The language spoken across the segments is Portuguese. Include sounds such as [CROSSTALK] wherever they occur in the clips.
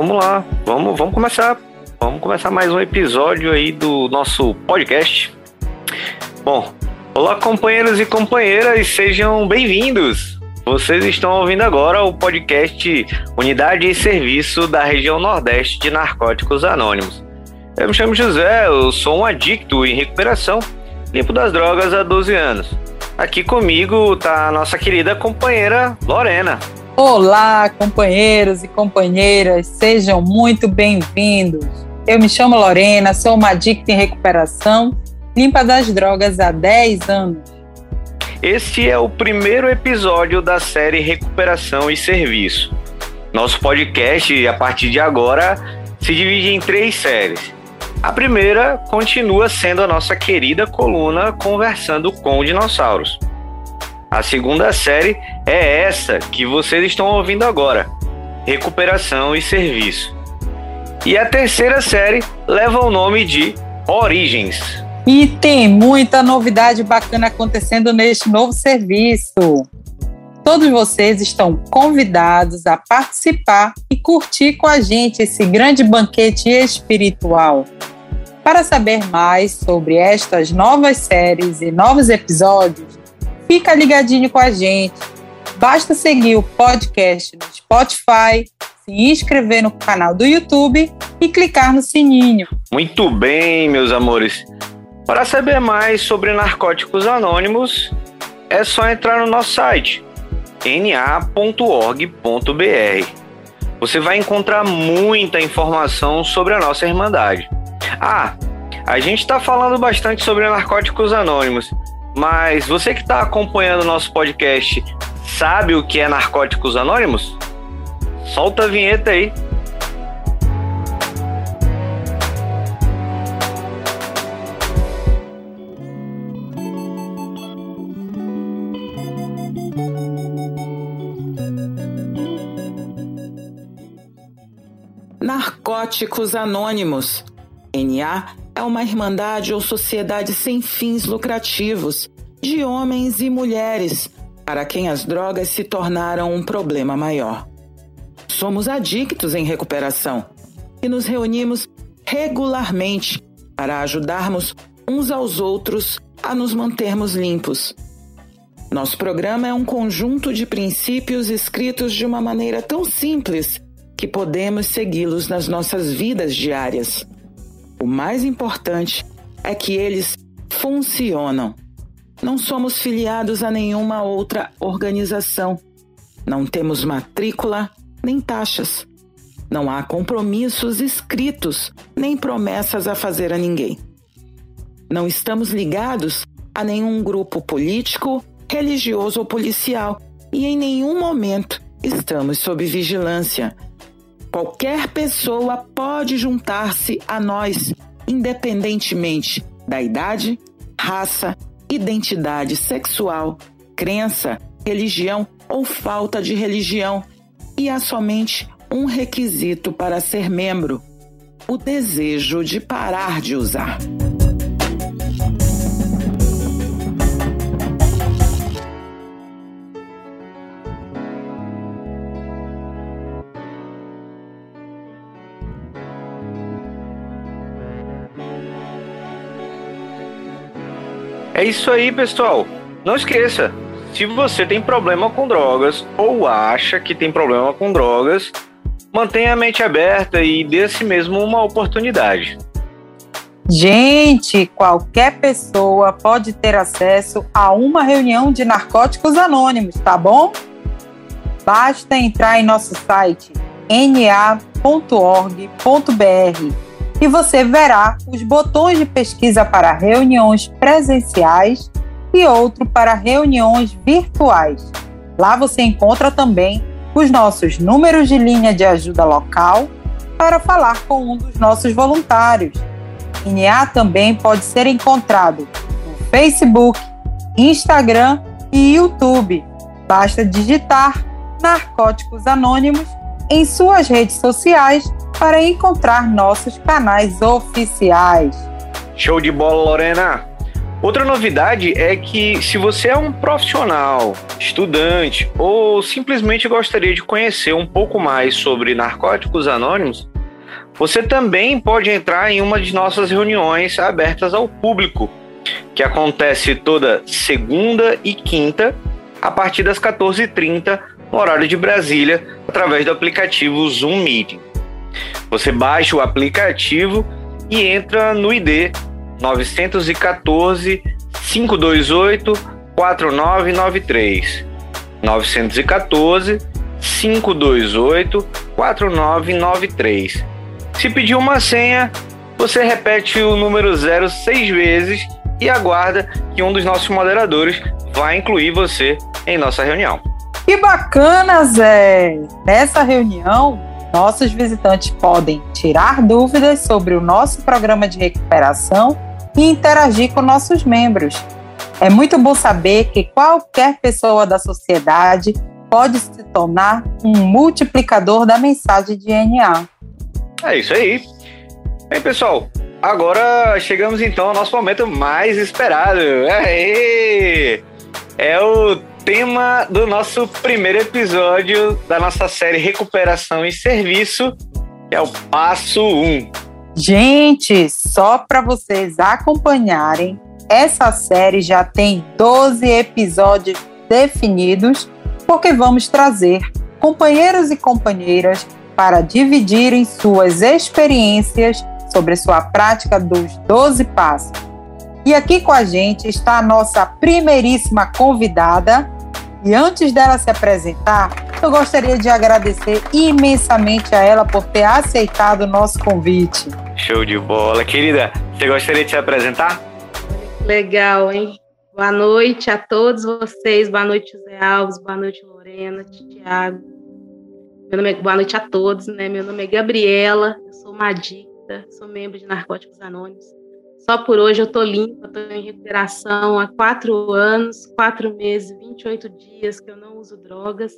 vamos lá. Vamos, vamos começar. Vamos começar mais um episódio aí do nosso podcast. Bom, olá companheiros e companheiras, sejam bem-vindos. Vocês estão ouvindo agora o podcast Unidade e Serviço da região Nordeste de Narcóticos Anônimos. Eu me chamo José, eu sou um adicto em recuperação, limpo das drogas há 12 anos. Aqui comigo está a nossa querida companheira Lorena. Olá, companheiros e companheiras, sejam muito bem-vindos. Eu me chamo Lorena, sou uma adicta em recuperação, limpa das drogas há 10 anos. Este é o primeiro episódio da série Recuperação e Serviço. Nosso podcast, a partir de agora, se divide em três séries. A primeira continua sendo a nossa querida coluna Conversando com Dinossauros. A segunda série é essa que vocês estão ouvindo agora: Recuperação e Serviço. E a terceira série leva o nome de Origens. E tem muita novidade bacana acontecendo neste novo serviço. Todos vocês estão convidados a participar e curtir com a gente esse grande banquete espiritual. Para saber mais sobre estas novas séries e novos episódios, fica ligadinho com a gente. Basta seguir o podcast no Spotify, se inscrever no canal do YouTube e clicar no sininho. Muito bem, meus amores. Para saber mais sobre narcóticos anônimos, é só entrar no nosso site na.org.br. Você vai encontrar muita informação sobre a nossa Irmandade. Ah, a gente está falando bastante sobre narcóticos anônimos, mas você que está acompanhando o nosso podcast sabe o que é narcóticos anônimos? Solta a vinheta aí. Narcóticos Anônimos. NA é uma irmandade ou sociedade sem fins lucrativos de homens e mulheres para quem as drogas se tornaram um problema maior. Somos adictos em recuperação e nos reunimos regularmente para ajudarmos uns aos outros a nos mantermos limpos. Nosso programa é um conjunto de princípios escritos de uma maneira tão simples que podemos segui-los nas nossas vidas diárias. O mais importante é que eles funcionam. Não somos filiados a nenhuma outra organização. Não temos matrícula nem taxas. Não há compromissos escritos nem promessas a fazer a ninguém. Não estamos ligados a nenhum grupo político, religioso ou policial e em nenhum momento estamos sob vigilância Qualquer pessoa pode juntar-se a nós, independentemente da idade, raça, identidade sexual, crença, religião ou falta de religião. E há somente um requisito para ser membro: o desejo de parar de usar. É isso aí, pessoal. Não esqueça, se você tem problema com drogas ou acha que tem problema com drogas, mantenha a mente aberta e dê a si mesmo uma oportunidade. Gente, qualquer pessoa pode ter acesso a uma reunião de narcóticos anônimos, tá bom? Basta entrar em nosso site na.org.br e você verá os botões de pesquisa para reuniões presenciais e outro para reuniões virtuais. Lá você encontra também os nossos números de linha de ajuda local para falar com um dos nossos voluntários. INEA também pode ser encontrado no Facebook, Instagram e YouTube. Basta digitar Narcóticos Anônimos em suas redes sociais para encontrar nossos canais oficiais. Show de bola, Lorena! Outra novidade é que se você é um profissional, estudante ou simplesmente gostaria de conhecer um pouco mais sobre narcóticos anônimos, você também pode entrar em uma de nossas reuniões abertas ao público, que acontece toda segunda e quinta, a partir das 14h30, no horário de Brasília, através do aplicativo Zoom Meeting. Você baixa o aplicativo e entra no ID 914 528 4993. 914 528 4993. Se pedir uma senha, você repete o número 0 seis vezes e aguarda que um dos nossos moderadores vai incluir você em nossa reunião. Que bacana, Zé! Nessa reunião, nossos visitantes podem tirar dúvidas sobre o nosso programa de recuperação e interagir com nossos membros. É muito bom saber que qualquer pessoa da sociedade pode se tornar um multiplicador da mensagem de NA. É isso aí. Bem, pessoal, agora chegamos então ao nosso momento mais esperado. Aê! É o tema do nosso primeiro episódio da nossa série Recuperação e Serviço, que é o Passo 1. Gente, só para vocês acompanharem, essa série já tem 12 episódios definidos, porque vamos trazer companheiros e companheiras para dividirem suas experiências sobre sua prática dos 12 passos. E aqui com a gente está a nossa primeiríssima convidada. E antes dela se apresentar, eu gostaria de agradecer imensamente a ela por ter aceitado o nosso convite. Show de bola. Querida, você gostaria de se apresentar? Legal, hein? Boa noite a todos vocês. Boa noite, José Alves. Boa noite, Lorena, Tiago. Meu nome é, boa noite a todos, né? Meu nome é Gabriela, eu sou uma adicta, sou membro de Narcóticos Anônimos. Só por hoje eu tô limpa, tô em recuperação há quatro anos, quatro meses, 28 dias que eu não uso drogas.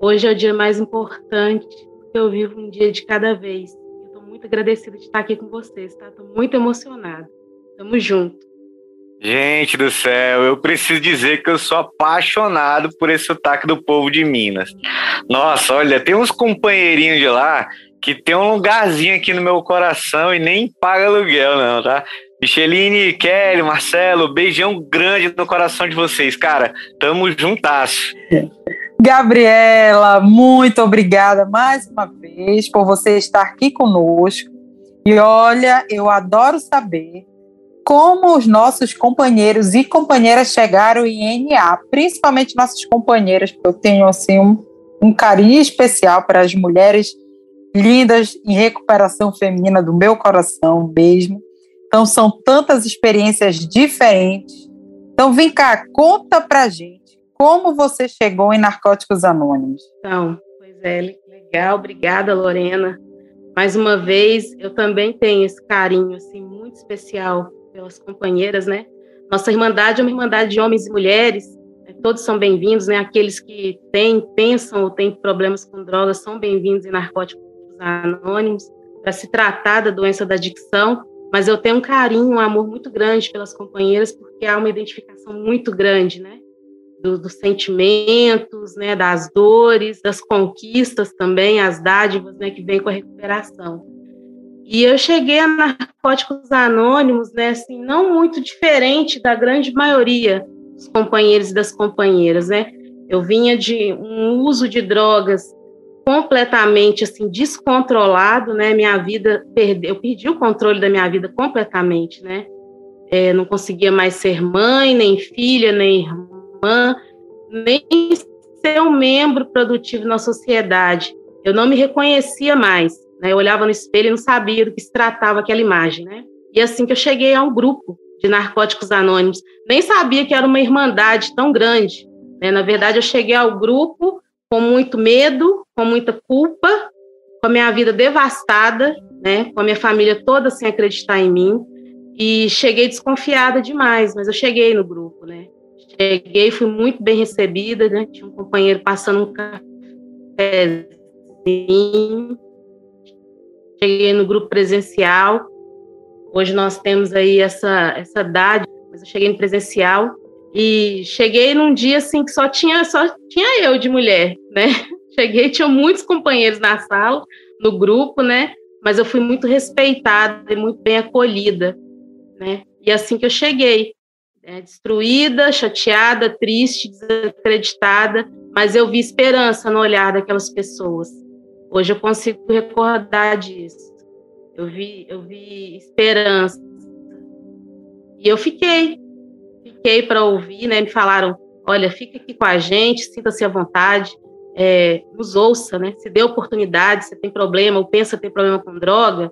Hoje é o dia mais importante, porque eu vivo um dia de cada vez muito agradecida de estar aqui com vocês, tá? Tô muito emocionada. Tamo junto. Gente do céu, eu preciso dizer que eu sou apaixonado por esse sotaque do povo de Minas. Nossa, olha, tem uns companheirinhos de lá que tem um lugarzinho aqui no meu coração e nem paga aluguel, não, tá? Micheline, Kelly, Marcelo, beijão grande no coração de vocês, cara. Tamo juntasso. Gabriela, muito obrigada mais uma vez por você estar aqui conosco. E olha, eu adoro saber como os nossos companheiros e companheiras chegaram em NA, principalmente nossas companheiras, porque eu tenho assim um, um carinho especial para as mulheres lindas em recuperação feminina do meu coração mesmo. Então são tantas experiências diferentes. Então vem cá, conta pra gente como você chegou em Narcóticos Anônimos? Então, pois é, legal, obrigada, Lorena. Mais uma vez, eu também tenho esse carinho assim muito especial pelas companheiras, né? Nossa irmandade é uma irmandade de homens e mulheres. Né? Todos são bem-vindos, né? Aqueles que têm, pensam ou têm problemas com drogas são bem-vindos em Narcóticos Anônimos para se tratar da doença da adicção. Mas eu tenho um carinho, um amor muito grande pelas companheiras, porque há uma identificação muito grande, né? do, dos sentimentos, né, das dores, das conquistas também, as dádivas né, que vem com a recuperação. E eu cheguei a Narcóticos Anônimos, né, assim, não muito diferente da grande maioria dos companheiros e das companheiras, né? Eu vinha de um uso de drogas completamente assim descontrolado, né? Minha vida perdeu, eu perdi o controle da minha vida completamente, né? É, não conseguia mais ser mãe, nem filha, nem irmã nem ser um membro produtivo na sociedade. Eu não me reconhecia mais. Né? Eu olhava no espelho e não sabia do que se tratava aquela imagem. Né? E assim que eu cheguei a um grupo de narcóticos anônimos, nem sabia que era uma irmandade tão grande. Né? Na verdade, eu cheguei ao grupo com muito medo, com muita culpa, com a minha vida devastada, né? com a minha família toda sem acreditar em mim. E cheguei desconfiada demais, mas eu cheguei no grupo, né? Cheguei, fui muito bem recebida, né? Tinha um companheiro passando um cafezinho. Cheguei no grupo presencial. Hoje nós temos aí essa, essa dádiva, Vinápolis. Eu cheguei no presencial e cheguei num dia assim que só tinha só tinha eu de mulher, né? Cheguei, tinha muitos companheiros na sala, no grupo, né? Mas eu fui muito respeitada e muito bem acolhida, né? E assim que eu cheguei, né? destruída, chateada, triste, desacreditada, mas eu vi esperança no olhar daquelas pessoas. Hoje eu consigo recordar disso. Eu vi, eu vi esperança. E eu fiquei, fiquei para ouvir, né? Me falaram, olha, fica aqui com a gente, sinta-se à vontade, é, nos ouça, né? Se dê oportunidade, se tem problema ou pensa ter problema com droga,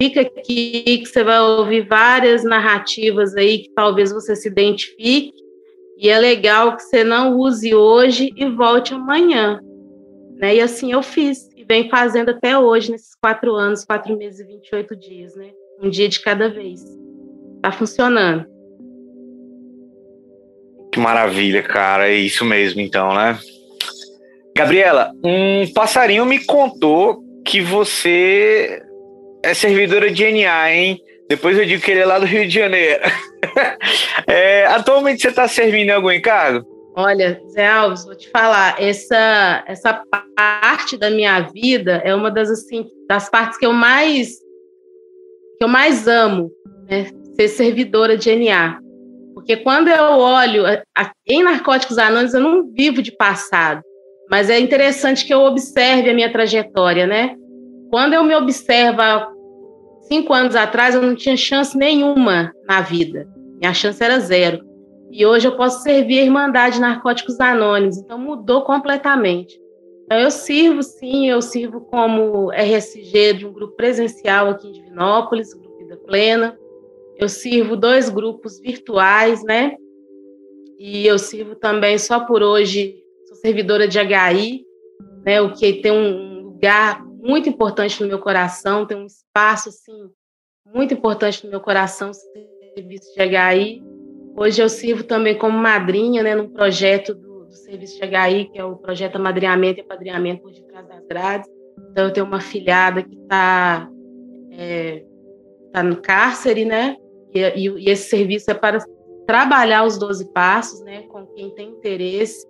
fica aqui que você vai ouvir várias narrativas aí que talvez você se identifique e é legal que você não use hoje e volte amanhã. Né? E assim eu fiz, e venho fazendo até hoje, nesses quatro anos, quatro meses e 28 dias, né? Um dia de cada vez. Tá funcionando. Que maravilha, cara. É isso mesmo, então, né? Gabriela, um passarinho me contou que você é servidora de NA, hein? Depois eu digo que ele é lá do Rio de Janeiro. [LAUGHS] é, atualmente você está servindo em algum encargo? Olha, Zé Alves, vou te falar, essa, essa parte da minha vida é uma das assim das partes que eu mais que eu mais amo, né? Ser servidora de NA. Porque quando eu olho em Narcóticos Anônimos, eu não vivo de passado, mas é interessante que eu observe a minha trajetória, né? Quando eu me observo cinco anos atrás, eu não tinha chance nenhuma na vida. Minha chance era zero. E hoje eu posso servir a Irmandade Narcóticos Anônimos. Então mudou completamente. Então eu sirvo, sim, eu sirvo como RSG de um grupo presencial aqui em Divinópolis, Grupo Vida Plena. Eu sirvo dois grupos virtuais, né? E eu sirvo também só por hoje, servidora de HI, né? O que tem um lugar muito importante no meu coração, tem um espaço assim muito importante no meu coração, serviço de HI. Hoje eu sirvo também como madrinha, né, num projeto do, do serviço de HI, que é o projeto Amadrinhamento e Apadrinhamento por detrás das grades. Então eu tenho uma filhada que está é, tá no cárcere, né? E, e, e, esse serviço é para trabalhar os 12 passos, né? Com quem tem interesse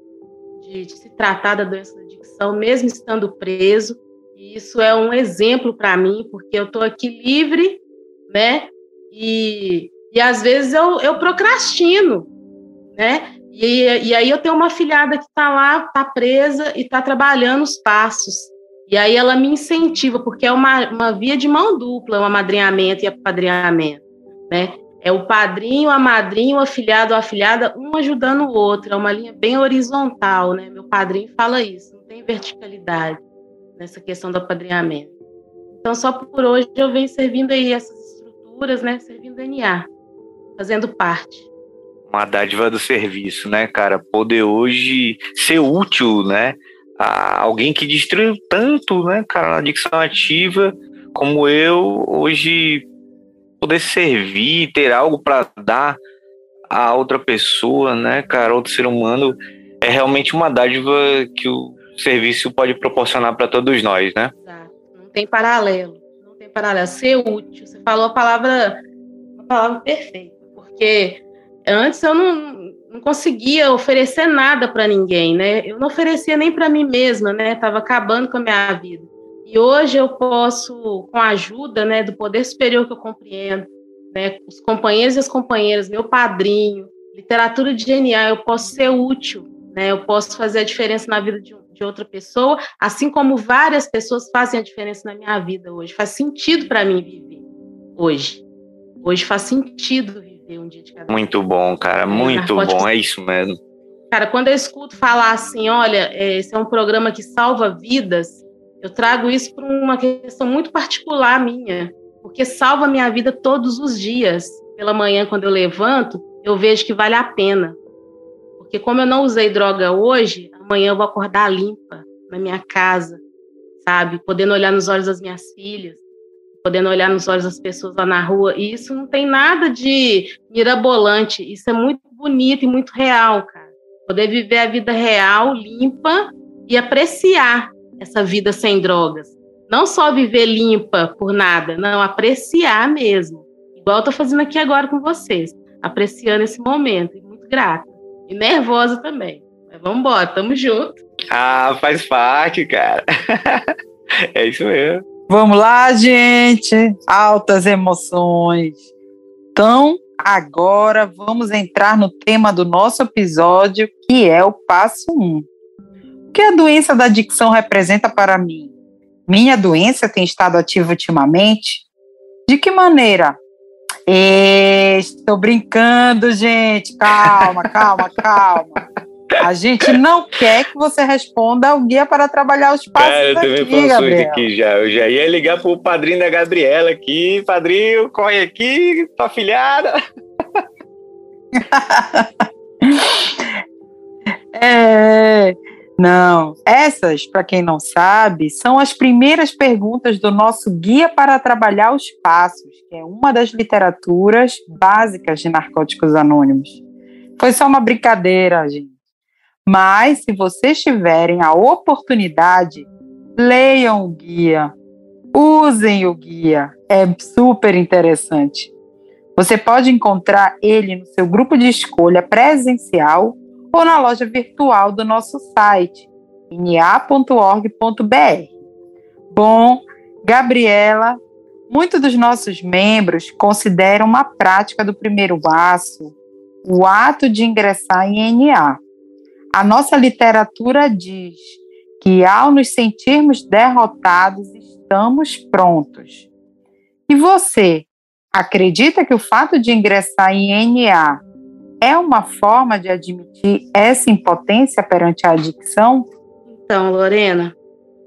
de, de se tratar da doença da adicção, mesmo estando preso. E isso é um exemplo para mim, porque eu estou aqui livre, né? E, e às vezes eu, eu procrastino, né? E, e aí eu tenho uma filhada que está lá, está presa e está trabalhando os passos. E aí ela me incentiva, porque é uma, uma via de mão dupla, o amadrinhamento e apadrinhamento, né? É o padrinho, a madrinha, o afilhado, a afilhada, um ajudando o outro. É uma linha bem horizontal, né? Meu padrinho fala isso, não tem verticalidade nessa questão do apadrinhamento. Então, só por hoje eu venho servindo aí essas estruturas, né, servindo DNA, fazendo parte. Uma dádiva do serviço, né, cara? Poder hoje ser útil, né, a alguém que destruiu tanto, né, cara, na adicção ativa, como eu, hoje poder servir, ter algo para dar a outra pessoa, né, cara, outro ser humano, é realmente uma dádiva que o serviço pode proporcionar para todos nós, né? Não tem paralelo. Não tem paralelo. Ser útil. Você falou a palavra, a palavra perfeita. Porque antes eu não, não conseguia oferecer nada para ninguém, né? Eu não oferecia nem para mim mesma, né? Estava acabando com a minha vida. E hoje eu posso, com a ajuda, né, do poder superior que eu compreendo, né, os companheiros e as companheiras, meu padrinho, literatura de DNA, eu posso ser útil, né? Eu posso fazer a diferença na vida de de outra pessoa, assim como várias pessoas fazem a diferença na minha vida hoje. Faz sentido para mim viver hoje. Hoje faz sentido viver um dia de cada Muito bom, cara, muito bom, é isso mesmo. Cara, quando eu escuto falar assim, olha, é, esse é um programa que salva vidas, eu trago isso para uma questão muito particular minha, porque salva minha vida todos os dias. Pela manhã, quando eu levanto, eu vejo que vale a pena. Porque como eu não usei droga hoje, amanhã eu vou acordar limpa na minha casa, sabe? Podendo olhar nos olhos das minhas filhas, podendo olhar nos olhos das pessoas lá na rua. E isso não tem nada de mirabolante, isso é muito bonito e muito real, cara. Poder viver a vida real, limpa e apreciar essa vida sem drogas. Não só viver limpa por nada, não, apreciar mesmo. Igual eu tô fazendo aqui agora com vocês. apreciando esse momento. E muito grata. E nervosa também. Mas vamos embora, tamo junto. Ah, faz parte, cara. [LAUGHS] é isso mesmo. Vamos lá, gente. Altas emoções. Então, agora vamos entrar no tema do nosso episódio, que é o passo 1. Um. O que a doença da adicção representa para mim? Minha doença tem estado ativa ultimamente? De que maneira? Estou brincando, gente. Calma, calma, calma. A gente não quer que você responda ao guia para trabalhar os passos Cara, eu também aqui, Gabriel. aqui já. Eu já ia ligar pro padrinho da Gabriela aqui. Padrinho, corre aqui, tua filhada. [LAUGHS] é... Não, essas, para quem não sabe, são as primeiras perguntas do nosso Guia para Trabalhar os Passos, que é uma das literaturas básicas de Narcóticos Anônimos. Foi só uma brincadeira, gente. Mas, se vocês tiverem a oportunidade, leiam o guia, usem o guia, é super interessante. Você pode encontrar ele no seu grupo de escolha presencial ou na loja virtual do nosso site, ina.org.br. Bom, Gabriela, muitos dos nossos membros consideram uma prática do primeiro passo o ato de ingressar em NA. A nossa literatura diz que ao nos sentirmos derrotados, estamos prontos. E você, acredita que o fato de ingressar em NA é uma forma de admitir essa impotência perante a adicção? Então, Lorena,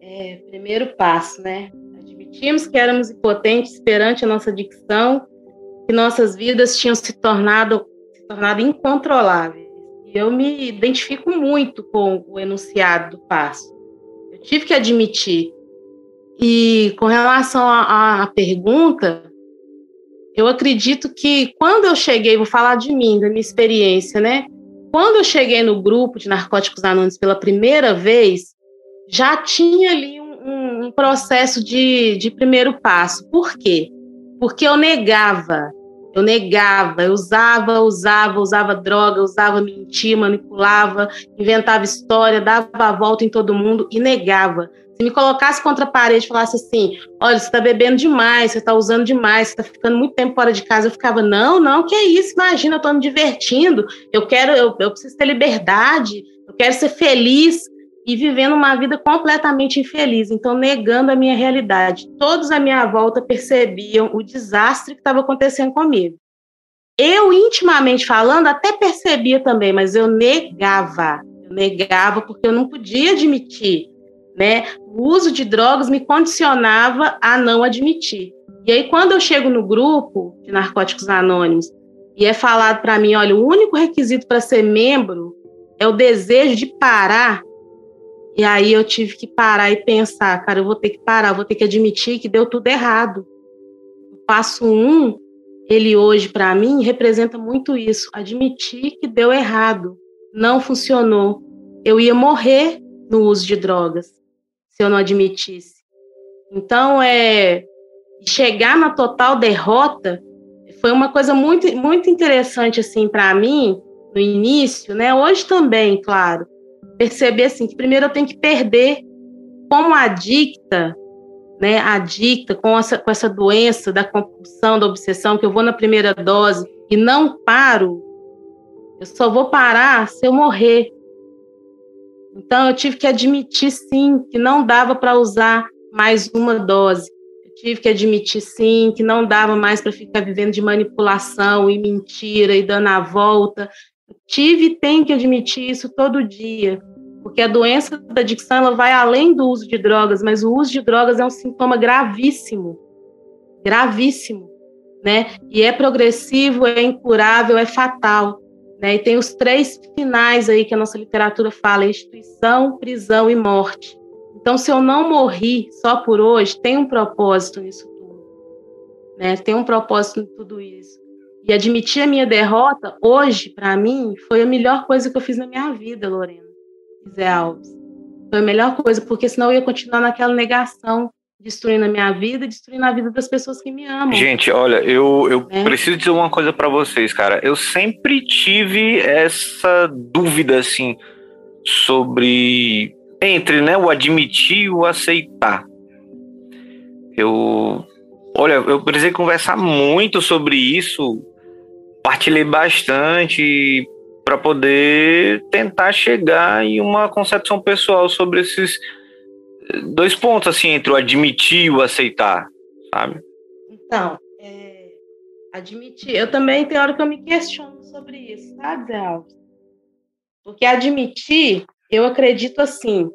é, primeiro passo, né? Admitimos que éramos impotentes perante a nossa adicção, que nossas vidas tinham se tornado, se tornado incontroláveis eu me identifico muito com o enunciado do passo. Eu tive que admitir. E com relação à pergunta, eu acredito que quando eu cheguei, vou falar de mim, da minha experiência, né? Quando eu cheguei no grupo de narcóticos anônimos pela primeira vez, já tinha ali um, um processo de, de primeiro passo. Por quê? Porque eu negava eu negava, eu usava, usava, usava droga, usava mentir, manipulava, inventava história, dava a volta em todo mundo e negava. Se me colocasse contra a parede e falasse assim: olha, você está bebendo demais, você está usando demais, você está ficando muito tempo fora de casa, eu ficava: não, não, que isso, imagina, eu estou me divertindo, eu quero, eu, eu preciso ter liberdade, eu quero ser feliz e vivendo uma vida completamente infeliz, então negando a minha realidade. Todos à minha volta percebiam o desastre que estava acontecendo comigo. Eu, intimamente falando, até percebia também, mas eu negava. Eu negava porque eu não podia admitir. Né? O uso de drogas me condicionava a não admitir. E aí, quando eu chego no grupo de Narcóticos Anônimos e é falado para mim: olha, o único requisito para ser membro é o desejo de parar e aí eu tive que parar e pensar, cara, eu vou ter que parar, vou ter que admitir que deu tudo errado. O passo um, ele hoje para mim representa muito isso, admitir que deu errado, não funcionou. Eu ia morrer no uso de drogas se eu não admitisse. Então é chegar na total derrota foi uma coisa muito muito interessante assim para mim no início, né? Hoje também, claro perceber assim que primeiro eu tenho que perder como adicta, né, adicta com essa, com essa doença da compulsão, da obsessão, que eu vou na primeira dose e não paro, eu só vou parar se eu morrer. Então eu tive que admitir sim que não dava para usar mais uma dose. Eu tive que admitir sim que não dava mais para ficar vivendo de manipulação e mentira e dando a volta tive e tenho que admitir isso todo dia, porque a doença da adicção ela vai além do uso de drogas, mas o uso de drogas é um sintoma gravíssimo, gravíssimo, né? E é progressivo, é incurável, é fatal, né? E tem os três finais aí que a nossa literatura fala: instituição, prisão e morte. Então, se eu não morri só por hoje, tem um propósito nisso tudo, né? Tem um propósito em tudo isso. E admitir a minha derrota hoje, para mim, foi a melhor coisa que eu fiz na minha vida, Lorena. Zé Alves. Foi a melhor coisa, porque senão eu ia continuar naquela negação destruindo a minha vida, destruindo a vida das pessoas que me amam. Gente, olha, eu, eu é. preciso dizer uma coisa para vocês, cara. Eu sempre tive essa dúvida, assim, sobre entre né, o admitir e o aceitar. Eu, olha, eu precisei conversar muito sobre isso, partilhei bastante para poder tentar chegar em uma concepção pessoal sobre esses dois pontos, assim, entre o admitir e o aceitar, sabe? Então, é, admitir. Eu também tem hora que eu me questiono sobre isso, sabe, Zé Alves? Porque admitir, eu acredito assim,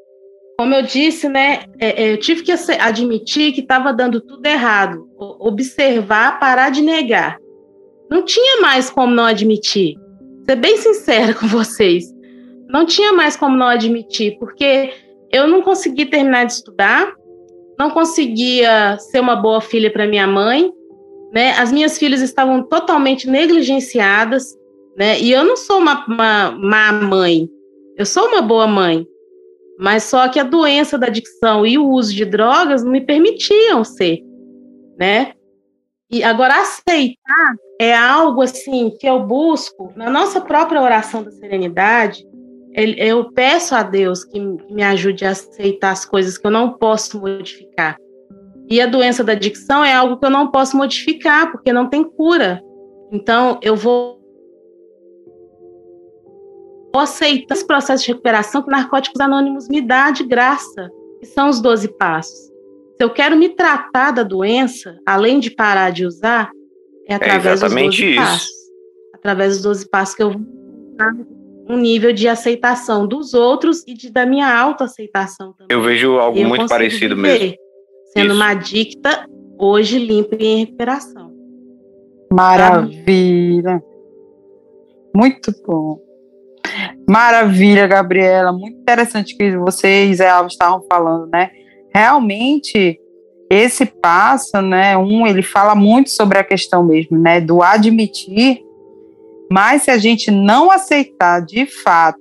como eu disse, né, é, é, eu tive que admitir que estava dando tudo errado, observar, parar de negar. Não tinha mais como não admitir. Ser bem sincera [LAUGHS] com vocês, não tinha mais como não admitir, porque eu não consegui terminar de estudar, não conseguia ser uma boa filha para minha mãe, né? As minhas filhas estavam totalmente negligenciadas, né? E eu não sou uma, uma má mãe, eu sou uma boa mãe, mas só que a doença da adicção e o uso de drogas não me permitiam ser, né? E agora aceitar é algo assim que eu busco na nossa própria oração da serenidade, eu peço a Deus que me ajude a aceitar as coisas que eu não posso modificar. E a doença da adicção é algo que eu não posso modificar, porque não tem cura. Então, eu vou aceitar esse processo de recuperação que Narcóticos Anônimos me dá de graça, que são os 12 passos. Se eu quero me tratar da doença, além de parar de usar, é, é através é dos 12 isso. passos. Através dos 12 passos que eu vou um nível de aceitação dos outros e de, da minha autoaceitação também. Eu vejo algo eu muito parecido mesmo. Sendo Isso. uma adicta, hoje limpa e em recuperação. Maravilha. Muito bom. Maravilha, Gabriela. Muito interessante que você e Zé Alves estavam falando, né? Realmente, esse passo, né? Um, ele fala muito sobre a questão mesmo, né? Do admitir mas se a gente não aceitar de fato,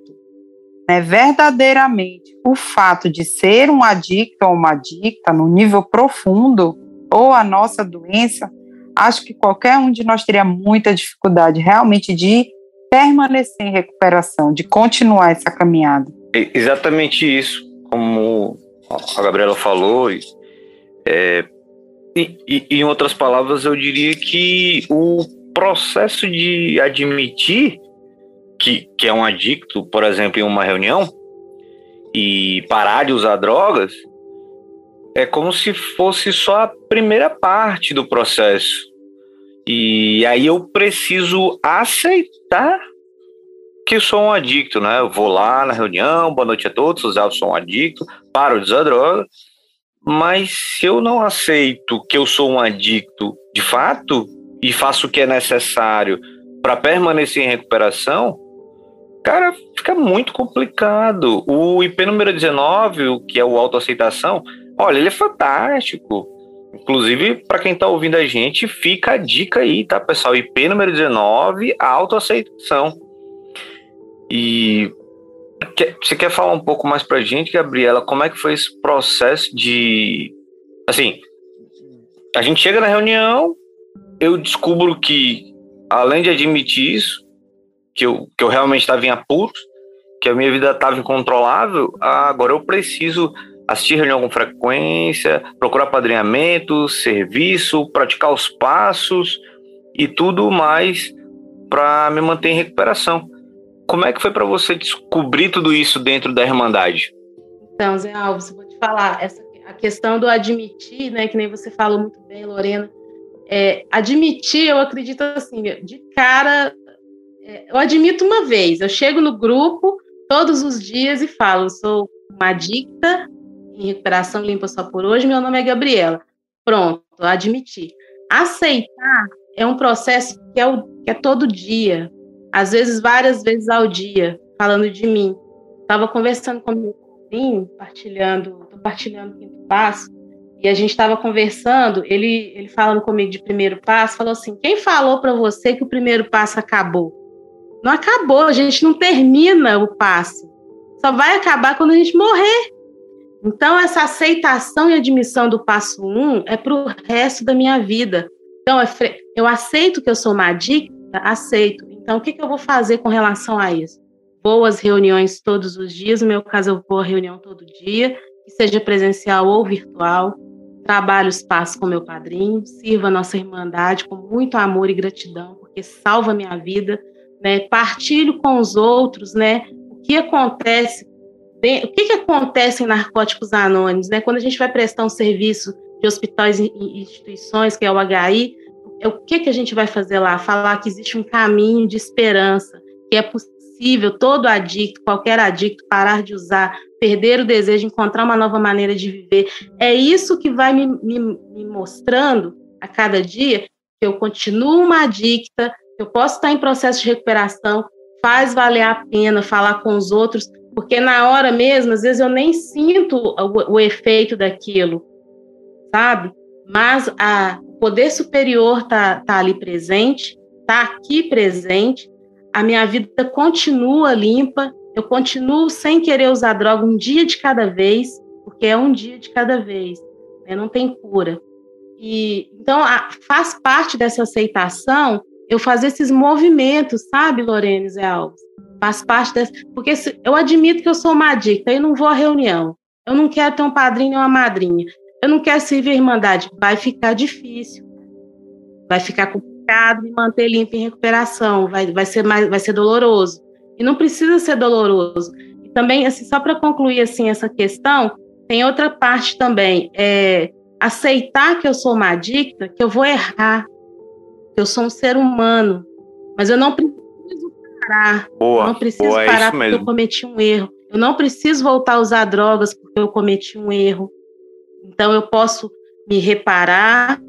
né, verdadeiramente, o fato de ser um adicto ou uma adicta no nível profundo, ou a nossa doença, acho que qualquer um de nós teria muita dificuldade realmente de permanecer em recuperação, de continuar essa caminhada. Exatamente isso, como a Gabriela falou, é, e, e, em outras palavras, eu diria que o processo de admitir que, que é um adicto, por exemplo, em uma reunião, e parar de usar drogas, é como se fosse só a primeira parte do processo. E aí eu preciso aceitar que sou um adicto, né? Eu vou lá na reunião, boa noite a todos, eu sou um adicto, paro de usar droga, mas se eu não aceito que eu sou um adicto de fato, e faço o que é necessário para permanecer em recuperação, cara, fica muito complicado. O IP número 19, o que é o autoaceitação, olha, ele é fantástico. Inclusive, para quem está ouvindo a gente, fica a dica aí, tá, pessoal? IP número 19, autoaceitação. E você quer falar um pouco mais para a gente, Gabriela, como é que foi esse processo de. Assim, a gente chega na reunião, eu descubro que, além de admitir isso, que eu, que eu realmente estava em apuros, que a minha vida estava incontrolável, agora eu preciso assistir reunião com frequência, procurar padrinhamento, serviço, praticar os passos e tudo mais para me manter em recuperação. Como é que foi para você descobrir tudo isso dentro da Irmandade? Então, Zé Alves, vou te falar, essa, a questão do admitir, né, que nem você falou muito bem, Lorena, é, admitir, eu acredito assim, de cara, é, eu admito uma vez, eu chego no grupo todos os dias e falo, sou uma adicta em recuperação limpa só por hoje, meu nome é Gabriela. Pronto, admiti. Aceitar é um processo que é, o, que é todo dia, às vezes várias vezes ao dia, falando de mim. Estava conversando com meu sobrinho, partilhando, partilhando o quinto passo, e a gente estava conversando, ele, ele falando comigo de primeiro passo, falou assim: quem falou para você que o primeiro passo acabou? Não acabou, a gente não termina o passo. Só vai acabar quando a gente morrer. Então, essa aceitação e admissão do passo um é para o resto da minha vida. Então, eu aceito que eu sou uma adicta, aceito. Então, o que, que eu vou fazer com relação a isso? Vou às reuniões todos os dias, no meu caso, eu vou à reunião todo dia, seja presencial ou virtual. Trabalho os passos com meu padrinho, sirva a nossa irmandade com muito amor e gratidão, porque salva minha vida. Né? Partilho com os outros, né? O que acontece o que, que acontece em narcóticos anônimos? Né? Quando a gente vai prestar um serviço de hospitais e instituições, que é o HI, é o que, que a gente vai fazer lá? Falar que existe um caminho de esperança, que é possível todo adicto, qualquer adicto, parar de usar, perder o desejo, encontrar uma nova maneira de viver. É isso que vai me, me, me mostrando a cada dia que eu continuo uma adicta, que eu posso estar em processo de recuperação, faz valer a pena falar com os outros, porque na hora mesmo, às vezes eu nem sinto o, o efeito daquilo, sabe? Mas o poder superior tá, tá ali presente, tá aqui presente, a minha vida continua limpa, eu continuo sem querer usar droga um dia de cada vez, porque é um dia de cada vez, né? não tem cura. E então a, faz parte dessa aceitação eu fazer esses movimentos, sabe, Lorene Zé Alves? Faz parte dessa. Porque se, eu admito que eu sou uma adicta, eu não vou à reunião. Eu não quero ter um padrinho ou uma madrinha. Eu não quero servir a irmandade. Vai ficar difícil. Vai ficar complicado me manter limpo em recuperação. Vai, vai, ser, mais, vai ser doloroso. E não precisa ser doloroso. E também, assim, só para concluir assim, essa questão, tem outra parte também. É aceitar que eu sou uma adicta, que eu vou errar, que eu sou um ser humano, mas eu não preciso parar. Boa, não preciso boa, é parar é porque mesmo. eu cometi um erro. Eu não preciso voltar a usar drogas porque eu cometi um erro. Então eu posso me reparar,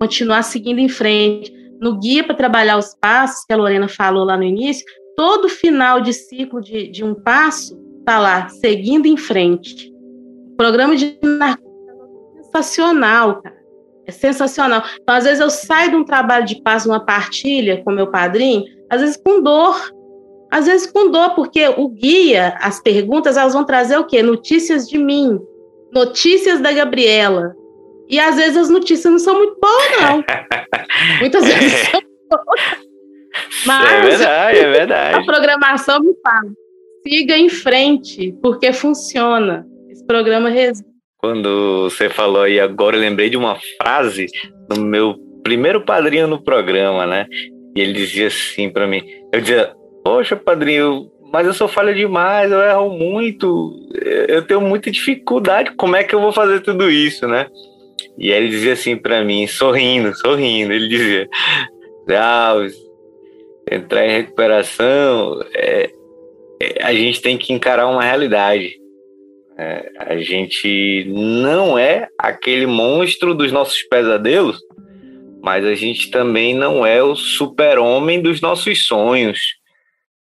continuar seguindo em frente. No guia para trabalhar os passos, que a Lorena falou lá no início, todo final de ciclo de, de um passo está lá, seguindo em frente. O programa de é sensacional, cara. É sensacional. Então, às vezes, eu saio de um trabalho de passo, uma partilha com meu padrinho, às vezes com dor, às vezes com dor, porque o guia, as perguntas, elas vão trazer o quê? Notícias de mim, notícias da Gabriela. E às vezes as notícias não são muito boas, não. [LAUGHS] Muitas vezes são boas. Mas é verdade, é verdade. A programação me fala: siga em frente, porque funciona. Esse programa resiste. Quando você falou aí agora, eu lembrei de uma frase do meu primeiro padrinho no programa, né? E ele dizia assim para mim: eu dizia, Poxa, padrinho, mas eu sou falha demais, eu erro muito, eu tenho muita dificuldade, como é que eu vou fazer tudo isso, né? E ele dizia assim para mim, sorrindo, sorrindo, ele dizia, Alves, entrar em recuperação, é, é, a gente tem que encarar uma realidade. É, a gente não é aquele monstro dos nossos pesadelos, mas a gente também não é o super-homem dos nossos sonhos.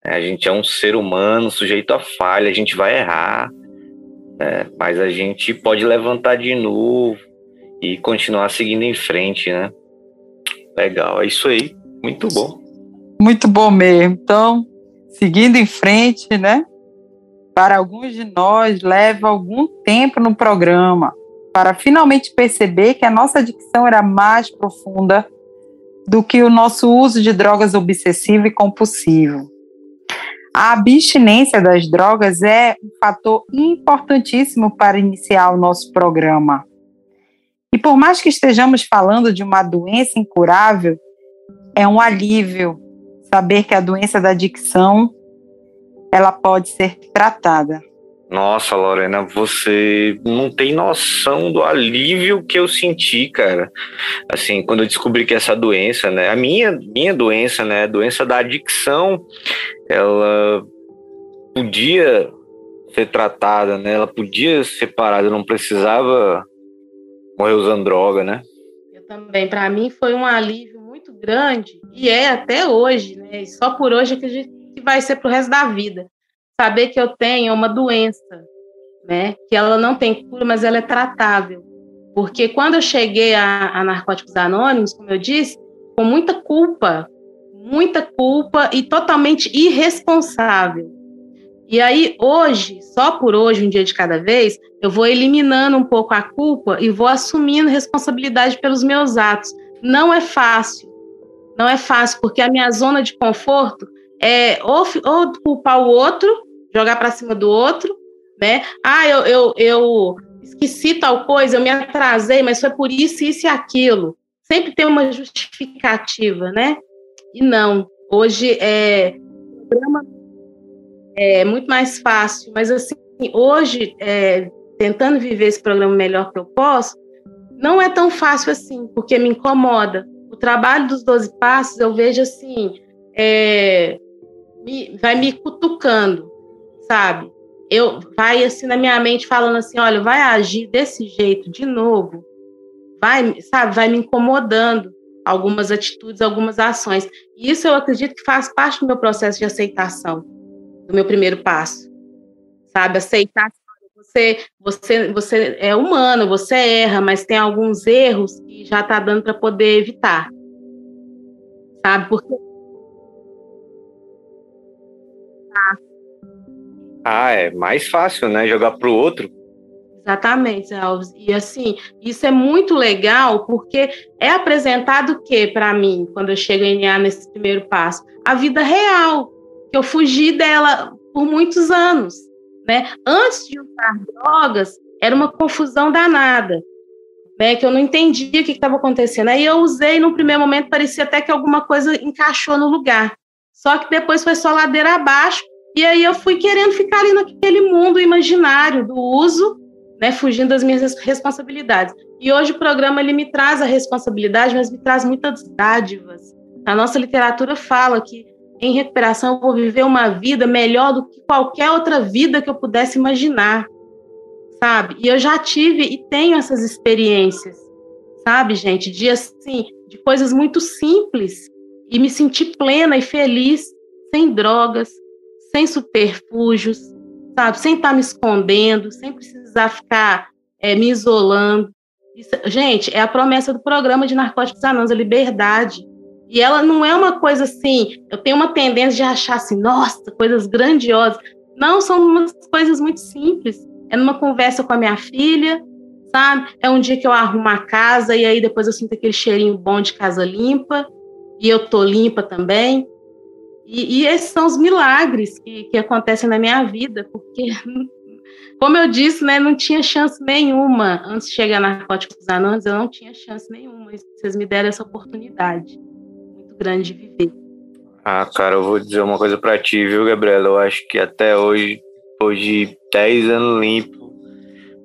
É, a gente é um ser humano sujeito a falha, a gente vai errar, né? mas a gente pode levantar de novo e continuar seguindo em frente, né? Legal, é isso aí, muito bom. Muito bom mesmo. Então, seguindo em frente, né? Para alguns de nós, leva algum tempo no programa para finalmente perceber que a nossa adicção era mais profunda do que o nosso uso de drogas obsessivo e compulsivo. A abstinência das drogas é um fator importantíssimo para iniciar o nosso programa. E por mais que estejamos falando de uma doença incurável, é um alívio saber que a doença da adicção ela pode ser tratada. Nossa, Lorena, você não tem noção do alívio que eu senti, cara. Assim, quando eu descobri que essa doença, né, a minha, minha doença, né, a doença da adicção, ela podia ser tratada, né? Ela podia ser parada, não precisava morrer usando droga, né? Eu também, para mim foi um alívio muito grande e é até hoje, né? E só por hoje que a gente que vai ser pro resto da vida saber que eu tenho uma doença, né? Que ela não tem cura, mas ela é tratável. Porque quando eu cheguei a, a Narcóticos Anônimos, como eu disse, com muita culpa, muita culpa e totalmente irresponsável. E aí, hoje, só por hoje, um dia de cada vez, eu vou eliminando um pouco a culpa e vou assumindo responsabilidade pelos meus atos. Não é fácil. Não é fácil, porque a minha zona de conforto é ou, ou culpar o outro, jogar para cima do outro, né? Ah, eu, eu, eu esqueci tal coisa, eu me atrasei, mas foi por isso, isso e aquilo. Sempre tem uma justificativa, né? E não. Hoje é, é muito mais fácil, mas assim, hoje, é, tentando viver esse programa melhor que eu posso, não é tão fácil assim, porque me incomoda. O trabalho dos 12 passos, eu vejo assim, é, me, vai me cutucando, sabe? Eu vai assim na minha mente falando assim, olha, vai agir desse jeito de novo, vai, sabe, vai me incomodando algumas atitudes, algumas ações. E isso eu acredito que faz parte do meu processo de aceitação do meu primeiro passo. Sabe, aceitar você, você, você é humano, você erra, mas tem alguns erros que já está dando para poder evitar. Sabe? Porque Ah, é mais fácil, né? Jogar para o outro. Exatamente, Alves. E assim, isso é muito legal porque é apresentado o que para mim, quando eu chego em NA nesse primeiro passo? A vida real eu fugi dela por muitos anos, né? Antes de usar drogas, era uma confusão danada, né? Que eu não entendia o que estava acontecendo. Aí eu usei, no primeiro momento, parecia até que alguma coisa encaixou no lugar. Só que depois foi só ladeira abaixo, e aí eu fui querendo ficar ali naquele mundo imaginário do uso, né? Fugindo das minhas responsabilidades. E hoje o programa ele me traz a responsabilidade, mas me traz muitas dádivas. A nossa literatura fala que em recuperação, eu vou viver uma vida melhor do que qualquer outra vida que eu pudesse imaginar, sabe? E eu já tive e tenho essas experiências, sabe, gente? De assim, de coisas muito simples e me sentir plena e feliz, sem drogas, sem superfúgios, sabe? Sem estar me escondendo, sem precisar ficar é, me isolando. Isso, gente, é a promessa do programa de Narcóticos Anônimos, a liberdade e ela não é uma coisa assim, eu tenho uma tendência de achar assim, nossa, coisas grandiosas. Não, são umas coisas muito simples. É numa conversa com a minha filha, sabe? É um dia que eu arrumo a casa e aí depois eu sinto aquele cheirinho bom de casa limpa e eu tô limpa também. E, e esses são os milagres que, que acontecem na minha vida, porque, [LAUGHS] como eu disse, né, não tinha chance nenhuma antes de chegar a Narcóticos Anônimos, eu não tinha chance nenhuma. Vocês me deram essa oportunidade grande viver. Ah, cara, eu vou dizer uma coisa para ti, viu, Gabriela? Eu acho que até hoje, hoje 10 anos limpo,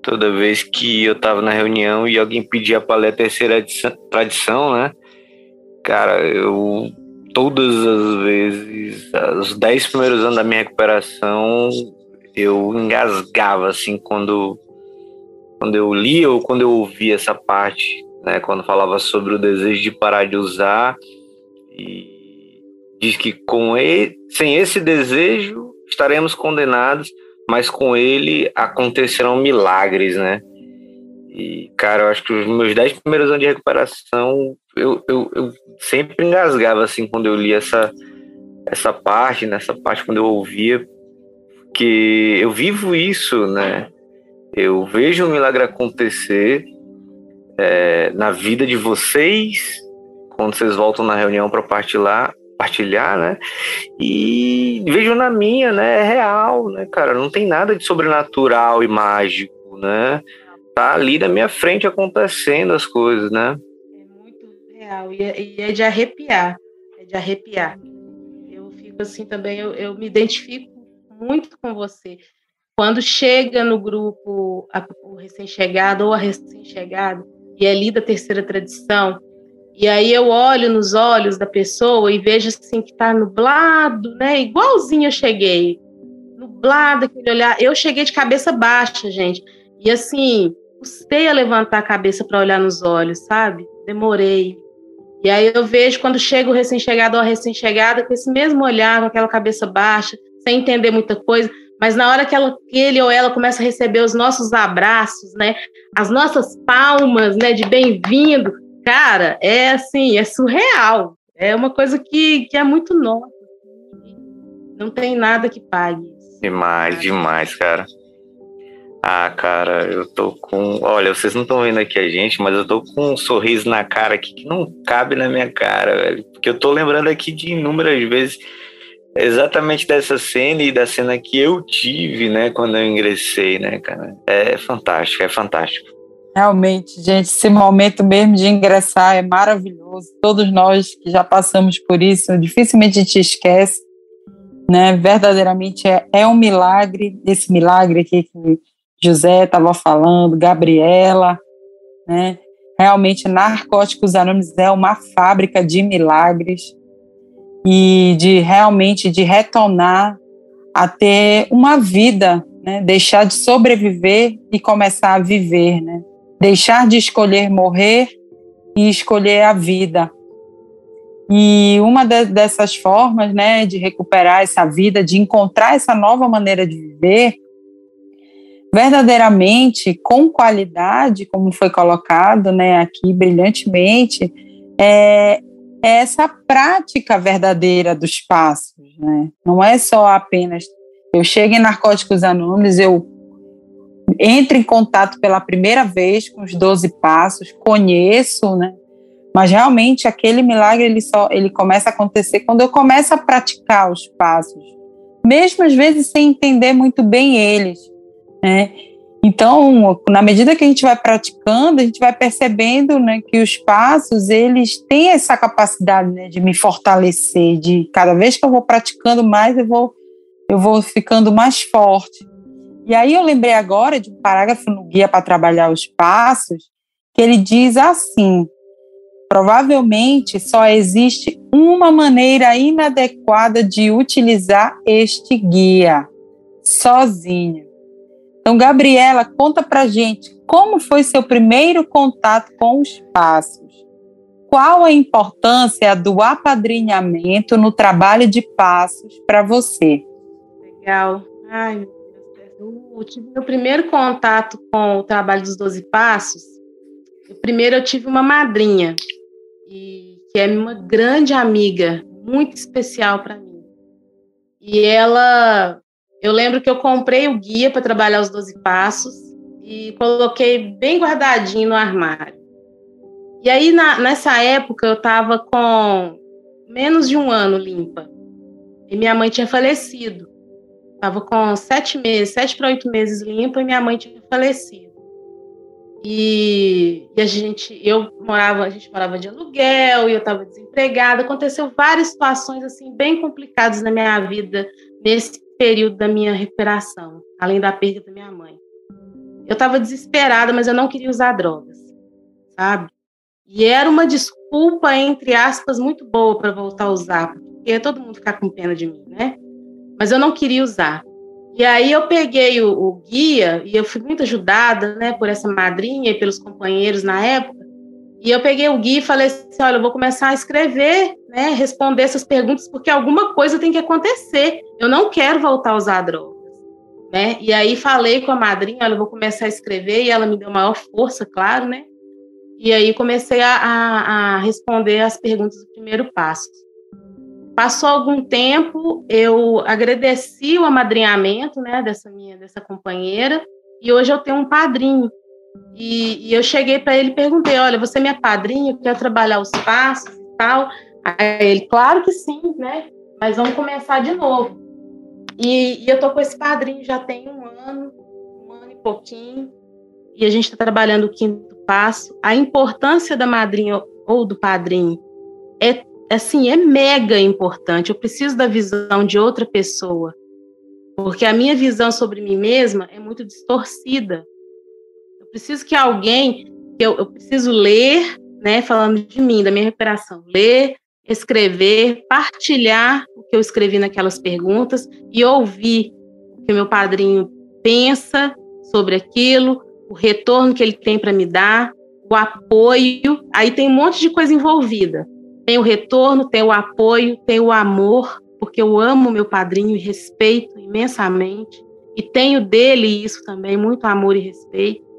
toda vez que eu tava na reunião e alguém pedia para ler a terceira tradição, né? Cara, eu todas as vezes, os 10 primeiros anos da minha recuperação, eu engasgava assim quando quando eu lia ou quando eu ouvia essa parte, né, quando falava sobre o desejo de parar de usar e diz que com ele, sem esse desejo estaremos condenados, mas com ele acontecerão milagres, né? E, cara, eu acho que os meus dez primeiros anos de recuperação, eu, eu, eu sempre engasgava, assim, quando eu li essa, essa parte, nessa parte, quando eu ouvia, que eu vivo isso, né? Eu vejo o milagre acontecer é, na vida de vocês quando vocês voltam na reunião para partilhar, partilhar, né? E vejo na minha, né? É real, né, cara? Não tem nada de sobrenatural e mágico, né? Tá ali na minha frente acontecendo as coisas, né? É muito real e é, e é de arrepiar, é de arrepiar. Eu fico assim também, eu, eu me identifico muito com você. Quando chega no grupo a, o recém-chegado ou a recém-chegado, e é lida a terceira tradição, e aí eu olho nos olhos da pessoa e vejo assim que está nublado, né? Igualzinho eu cheguei. Nublado, aquele olhar. Eu cheguei de cabeça baixa, gente. E assim, custei a levantar a cabeça para olhar nos olhos, sabe? Demorei. E aí eu vejo quando chega o recém-chegado ou a recém-chegada com esse mesmo olhar, com aquela cabeça baixa, sem entender muita coisa, mas na hora que ela, ele ou ela começa a receber os nossos abraços, né, as nossas palmas, né, de bem-vindo, Cara, é assim, é surreal. É uma coisa que, que é muito nova. Não tem nada que pague. Demais, demais, cara. Ah, cara, eu tô com. Olha, vocês não estão vendo aqui a gente, mas eu tô com um sorriso na cara aqui que não cabe na minha cara, velho. Porque eu tô lembrando aqui de inúmeras vezes exatamente dessa cena e da cena que eu tive, né, quando eu ingressei, né, cara. É fantástico, é fantástico. Realmente, gente, esse momento mesmo de ingressar é maravilhoso. Todos nós que já passamos por isso, dificilmente a gente esquece, né? Verdadeiramente é, é um milagre, esse milagre aqui que José estava falando, Gabriela, né? Realmente, Narcóticos Anônimos é uma fábrica de milagres e de realmente de retornar a ter uma vida, né? Deixar de sobreviver e começar a viver, né? Deixar de escolher morrer e escolher a vida. E uma de, dessas formas, né, de recuperar essa vida, de encontrar essa nova maneira de viver, verdadeiramente com qualidade, como foi colocado né, aqui brilhantemente, é, é essa prática verdadeira dos passos. Né? Não é só apenas eu chego em Narcóticos Anônimos, eu entro em contato pela primeira vez com os 12 passos, conheço, né? Mas realmente aquele milagre ele só ele começa a acontecer quando eu começo a praticar os passos, mesmo às vezes sem entender muito bem eles. Né? Então, na medida que a gente vai praticando, a gente vai percebendo né, que os passos, eles têm essa capacidade né, de me fortalecer, de cada vez que eu vou praticando mais, eu vou, eu vou ficando mais forte. E aí eu lembrei agora de um parágrafo no Guia para Trabalhar os Passos, que ele diz assim, provavelmente só existe uma maneira inadequada de utilizar este guia, sozinho. Então, Gabriela, conta pra gente como foi seu primeiro contato com os passos. Qual a importância do apadrinhamento no trabalho de passos para você? Legal. Ai. Eu tive meu primeiro contato com o trabalho dos 12 passos. Primeiro eu tive uma madrinha, e, que é uma grande amiga, muito especial para mim. E ela eu lembro que eu comprei o guia para trabalhar os 12 passos e coloquei bem guardadinho no armário. E aí, na, nessa época, eu estava com menos de um ano limpa. E minha mãe tinha falecido. Estava com sete meses, sete para oito meses limpa, e minha mãe tinha falecido. E, e, a gente, eu morava, a gente morava de aluguel e eu estava desempregada. Aconteceu várias situações assim bem complicadas na minha vida nesse período da minha recuperação, além da perda da minha mãe. Eu estava desesperada, mas eu não queria usar drogas, sabe? E era uma desculpa, entre aspas, muito boa para voltar a usar, porque todo mundo ficar com pena de mim, né? Mas eu não queria usar. E aí eu peguei o, o guia, e eu fui muito ajudada, né, por essa madrinha e pelos companheiros na época, e eu peguei o guia e falei assim: olha, eu vou começar a escrever, né, responder essas perguntas, porque alguma coisa tem que acontecer. Eu não quero voltar a usar drogas. Né? E aí falei com a madrinha: olha, eu vou começar a escrever, e ela me deu maior força, claro, né? E aí comecei a, a, a responder as perguntas do primeiro passo. Passou algum tempo, eu agradeci o amadrinhamento, né, dessa minha, dessa companheira, e hoje eu tenho um padrinho, e, e eu cheguei para ele e perguntei: olha, você é minha padrinha, quer trabalhar os passos e tal? Aí ele, claro que sim, né? Mas vamos começar de novo. E, e eu tô com esse padrinho já tem um ano, um ano e pouquinho, e a gente está trabalhando o quinto passo. A importância da madrinha ou do padrinho é assim, é mega importante. Eu preciso da visão de outra pessoa, porque a minha visão sobre mim mesma é muito distorcida preciso que alguém, eu, eu preciso ler, né, falando de mim, da minha recuperação, ler, escrever, partilhar o que eu escrevi naquelas perguntas e ouvir o que meu padrinho pensa sobre aquilo, o retorno que ele tem para me dar, o apoio. Aí tem um monte de coisa envolvida. Tem o retorno, tem o apoio, tem o amor, porque eu amo meu padrinho e respeito imensamente. E tenho dele isso também, muito amor e respeito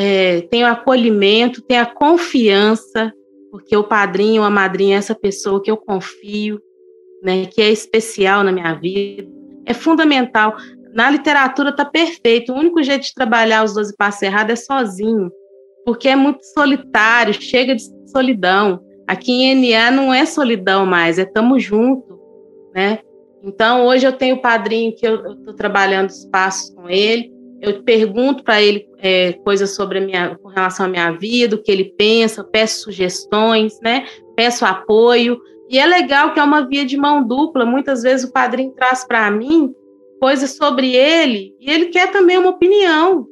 é, tem o acolhimento, tem a confiança, porque o padrinho, a madrinha é essa pessoa que eu confio. né, que é especial na minha vida, é fundamental. Na literatura está perfeito. O único jeito de trabalhar os 12 passos errados é sozinho, porque é muito solitário, chega de solidão. Aqui em NA não é solidão mais, é tamo junto, né? Então, hoje eu tenho o padrinho que eu estou trabalhando os passos com ele, eu pergunto para ele é, coisas sobre a minha, com relação à minha vida, o que ele pensa, peço sugestões, né? Peço apoio. E é legal que é uma via de mão dupla. Muitas vezes o padrinho traz para mim coisas sobre ele e ele quer também uma opinião.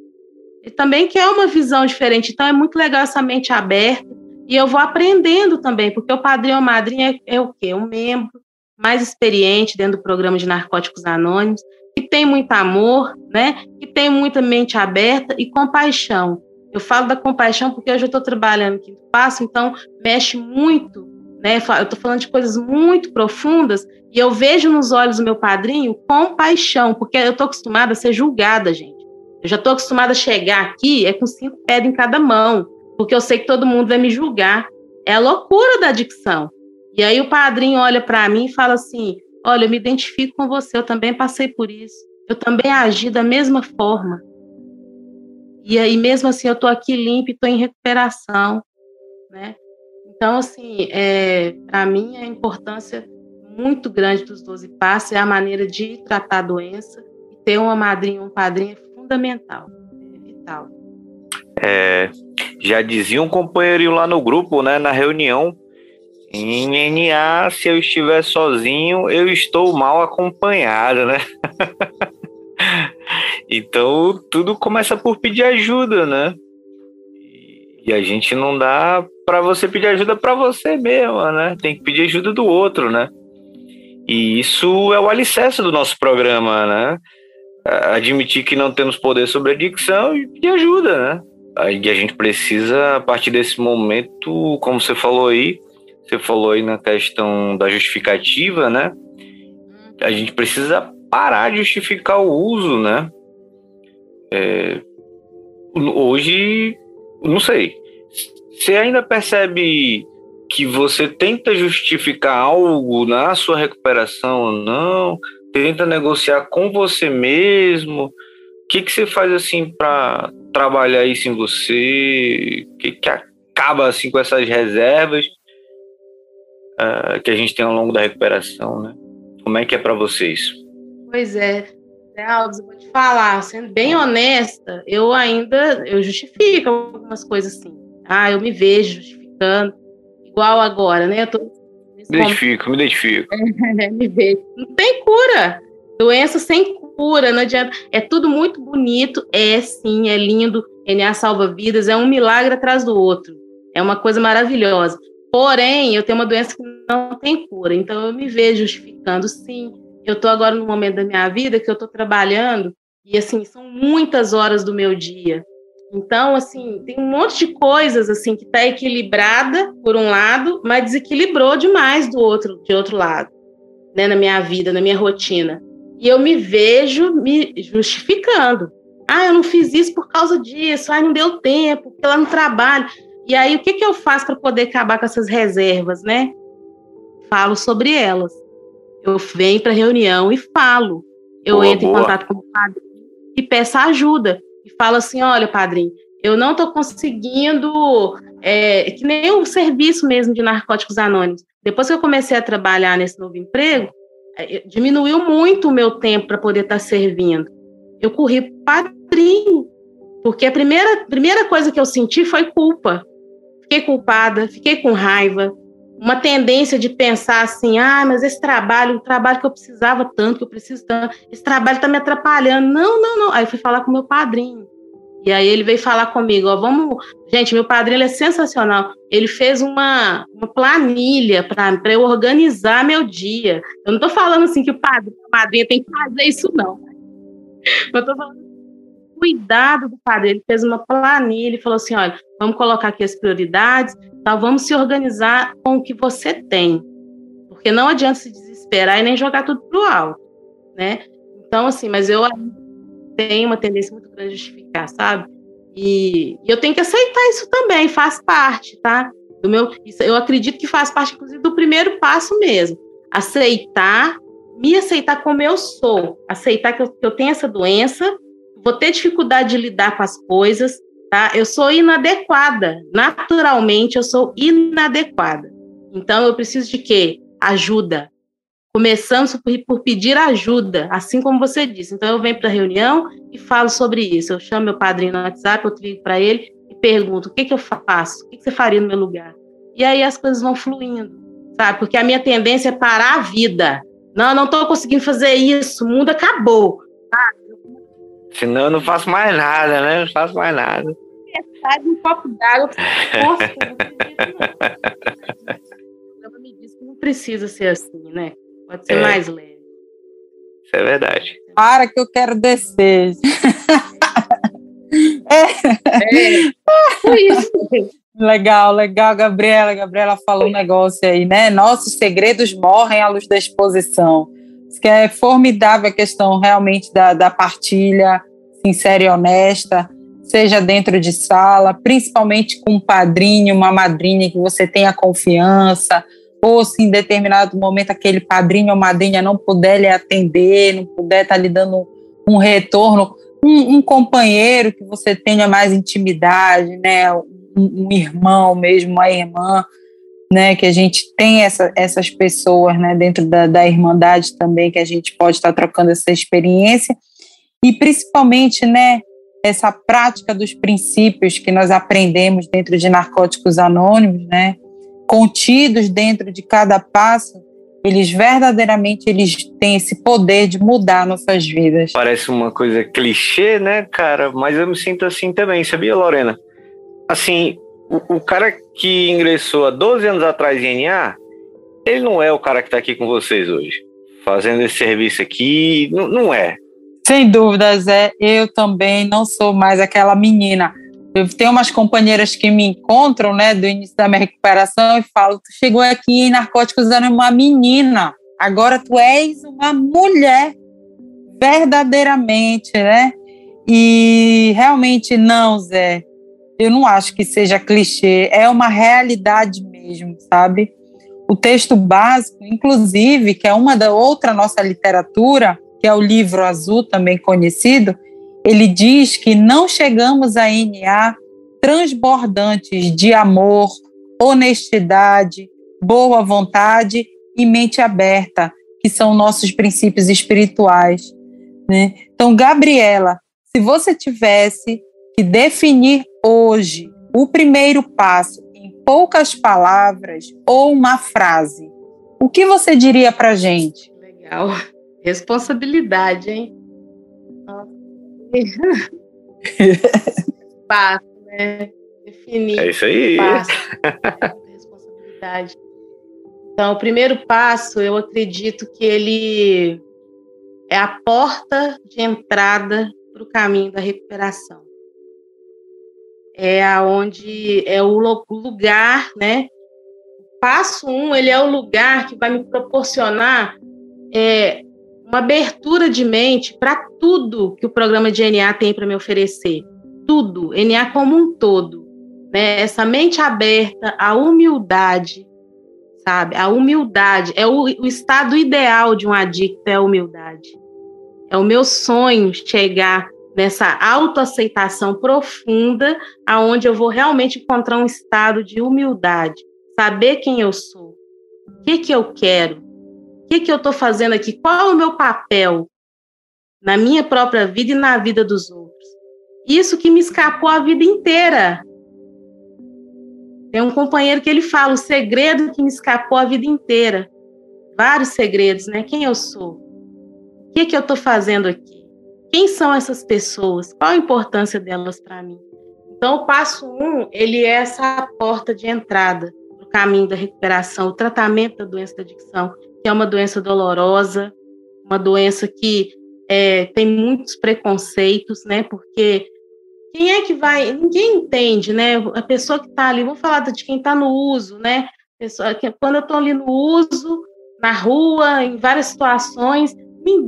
Ele também quer uma visão diferente. Então é muito legal essa mente aberta. E eu vou aprendendo também, porque o padrinho ou madrinha é, é o quê? Um membro mais experiente dentro do programa de Narcóticos Anônimos, que tem muito amor, né? Que tem muita mente aberta e compaixão. Eu falo da compaixão porque hoje eu estou trabalhando aqui no Passo, então mexe muito, né? Eu estou falando de coisas muito profundas e eu vejo nos olhos do meu padrinho compaixão, porque eu estou acostumada a ser julgada, gente. Eu já estou acostumada a chegar aqui é com cinco pedras em cada mão, porque eu sei que todo mundo vai me julgar. É a loucura da adicção. E aí o padrinho olha para mim e fala assim: Olha, eu me identifico com você, eu também passei por isso. Eu também agi da mesma forma. E aí, mesmo assim, eu estou aqui limpa e estou em recuperação, né? Então, assim, é, para mim, a importância muito grande dos 12 passos é a maneira de tratar a doença. E ter uma madrinha, um padrinho é fundamental, é vital. É, já dizia um companheirinho lá no grupo, né, na reunião, em NA, se eu estiver sozinho, eu estou mal acompanhado, né? [LAUGHS] então tudo começa por pedir ajuda, né? E a gente não dá para você pedir ajuda para você mesmo, né? Tem que pedir ajuda do outro, né? E isso é o alicerce do nosso programa, né? Admitir que não temos poder sobre a adicção e pedir ajuda, né? E a gente precisa, a partir desse momento, como você falou aí, você falou aí na questão da justificativa, né? A gente precisa parar de justificar o uso, né? É, hoje, não sei. Você ainda percebe que você tenta justificar algo na sua recuperação ou não? Tenta negociar com você mesmo? O que, que você faz assim para trabalhar isso em você? Que, que acaba assim com essas reservas? uh, que a gente tem ao longo da recuperação, né? Como é que é para vocês? Pois é, né, Alves, eu vou te falar, sendo bem honesta, eu ainda eu justifico algumas coisas assim. Ah, eu me vejo justificando, igual agora, né? Eu tô, me identifico, me identifico. [LAUGHS] É, me vejo. Não tem cura. Doença sem cura, não adianta. É tudo muito bonito, é sim, é lindo. NA salva vidas, é um milagre atrás do outro. É uma coisa maravilhosa. Porém, eu tenho uma doença que não tem cura, então eu me vejo justificando, sim. Eu estou agora no momento da minha vida que eu estou trabalhando e assim são muitas horas do meu dia. Então, assim, tem um monte de coisas assim que está equilibrada por um lado, mas desequilibrou demais do outro, de outro lado, né, na minha vida, na minha rotina. E eu me vejo me justificando. Ah, eu não fiz isso por causa disso. Ah, não deu tempo, porque lá no trabalho. E aí, o que, que eu faço para poder acabar com essas reservas, né? Falo sobre elas. Eu venho para reunião e falo. Eu boa, entro boa. em contato com o padrinho e peço ajuda. E falo assim: olha, padrinho, eu não estou conseguindo. É, que nem o serviço mesmo de narcóticos anônimos. Depois que eu comecei a trabalhar nesse novo emprego, diminuiu muito o meu tempo para poder estar tá servindo. Eu corri padrinho, porque a primeira, primeira coisa que eu senti foi culpa. Fiquei culpada, fiquei com raiva, uma tendência de pensar assim: ah, mas esse trabalho, o trabalho que eu precisava tanto, que eu preciso tanto, esse trabalho está me atrapalhando. Não, não, não. Aí eu fui falar com meu padrinho. E aí ele veio falar comigo, ó, vamos. Gente, meu padrinho é sensacional. Ele fez uma, uma planilha para eu organizar meu dia. Eu não estou falando assim que o padrinho, a tem que fazer isso, não. Eu estou falando cuidado do padre. Ele fez uma planilha e falou assim: olha, vamos colocar aqui as prioridades, tá? vamos se organizar com o que você tem. Porque não adianta se desesperar e nem jogar tudo pro alto, né? Então, assim, mas eu tenho uma tendência muito grande a justificar, sabe? E, e eu tenho que aceitar isso também, faz parte, tá? Do meu, isso, eu acredito que faz parte, inclusive, do primeiro passo mesmo. aceitar, me aceitar como eu sou, aceitar que eu, que eu tenho essa doença, vou ter dificuldade de lidar com as coisas, tá? Eu sou inadequada, naturalmente eu sou inadequada. Então eu preciso de quê? Ajuda. Começamos por, por pedir ajuda, assim como você disse. Então eu venho para a reunião e falo sobre isso. Eu chamo meu padrinho no WhatsApp, eu ligo para ele e pergunto: o que, que eu faço? O que, que você faria no meu lugar? E aí as coisas vão fluindo, sabe? Porque a minha tendência é parar a vida. Não, não estou conseguindo fazer isso, o mundo acabou. Senão eu não faço mais nada, né? Não faço mais nada. Metade um copo d'água. Nossa, ela [LAUGHS] me disse que não precisa ser assim, né? Pode ser é. mais leve. Isso é verdade. Para que eu quero descer. [LAUGHS] é. é. Isso. Legal, legal, Gabriela. Gabriela falou um negócio aí, né? Nossos segredos morrem à luz da exposição. Isso que é formidável a questão realmente da, da partilha sincera e honesta, seja dentro de sala, principalmente com um padrinho, uma madrinha que você tenha confiança, ou se em determinado momento aquele padrinho ou madrinha não puder lhe atender, não puder estar lhe dando um retorno, um, um companheiro que você tenha mais intimidade, né? Um, um, irmão mesmo, uma irmã, né? Que a gente tem essa, essas pessoas, né? Dentro da, da irmandade também, que a gente pode estar trocando essa experiência e principalmente, né? Essa prática dos princípios que nós aprendemos dentro de Narcóticos Anônimos, né? Contidos dentro de cada passo, eles verdadeiramente eles têm esse poder de mudar nossas vidas. Parece uma coisa clichê, né, cara? Mas eu me sinto assim também, sabia, Lorena? Assim, o, o cara que ingressou há 12 anos atrás em NA, ele não é o cara que está aqui com vocês hoje, fazendo esse serviço aqui, não, não é. Sem dúvida, Zé, eu também não sou mais aquela menina. Eu tenho umas companheiras que me encontram, né, do início da minha recuperação e falam: Tu chegou aqui em Narcóticos era uma menina, agora tu és uma mulher, verdadeiramente, né? E realmente não, Zé. Eu não acho que seja clichê, é uma realidade mesmo, sabe? O texto básico, inclusive, que é uma da outra nossa literatura, que é o livro azul, também conhecido, ele diz que não chegamos a NA transbordantes de amor, honestidade, boa vontade e mente aberta, que são nossos princípios espirituais. Né? Então, Gabriela, se você tivesse que definir hoje o primeiro passo em poucas palavras ou uma frase, o que você diria para gente? Legal. Responsabilidade, hein? Passo, né? Definir. É isso aí. Né? responsabilidade. Então, o primeiro passo, eu acredito que ele é a porta de entrada para o caminho da recuperação. É aonde é o lugar, né? passo um, ele é o lugar que vai me proporcionar é, uma abertura de mente para tudo que o programa de NA tem para me oferecer. Tudo, NA como um todo. Né? Essa mente aberta, a humildade, sabe? A humildade é o, o estado ideal de um adicto, é a humildade. É o meu sonho chegar nessa autoaceitação profunda, aonde eu vou realmente encontrar um estado de humildade, saber quem eu sou, o que, que eu quero, o que, que eu estou fazendo aqui? Qual é o meu papel na minha própria vida e na vida dos outros? Isso que me escapou a vida inteira. Tem um companheiro que ele fala o segredo que me escapou a vida inteira. Vários segredos, né? Quem eu sou? O que, que eu estou fazendo aqui? Quem são essas pessoas? Qual a importância delas para mim? Então, o passo um, ele é essa porta de entrada no caminho da recuperação, o tratamento da doença da adicção é uma doença dolorosa, uma doença que é, tem muitos preconceitos, né? Porque quem é que vai. Ninguém entende, né? A pessoa que está ali, vamos falar de quem está no uso, né? Pessoa, quando eu estou ali no uso, na rua, em várias situações,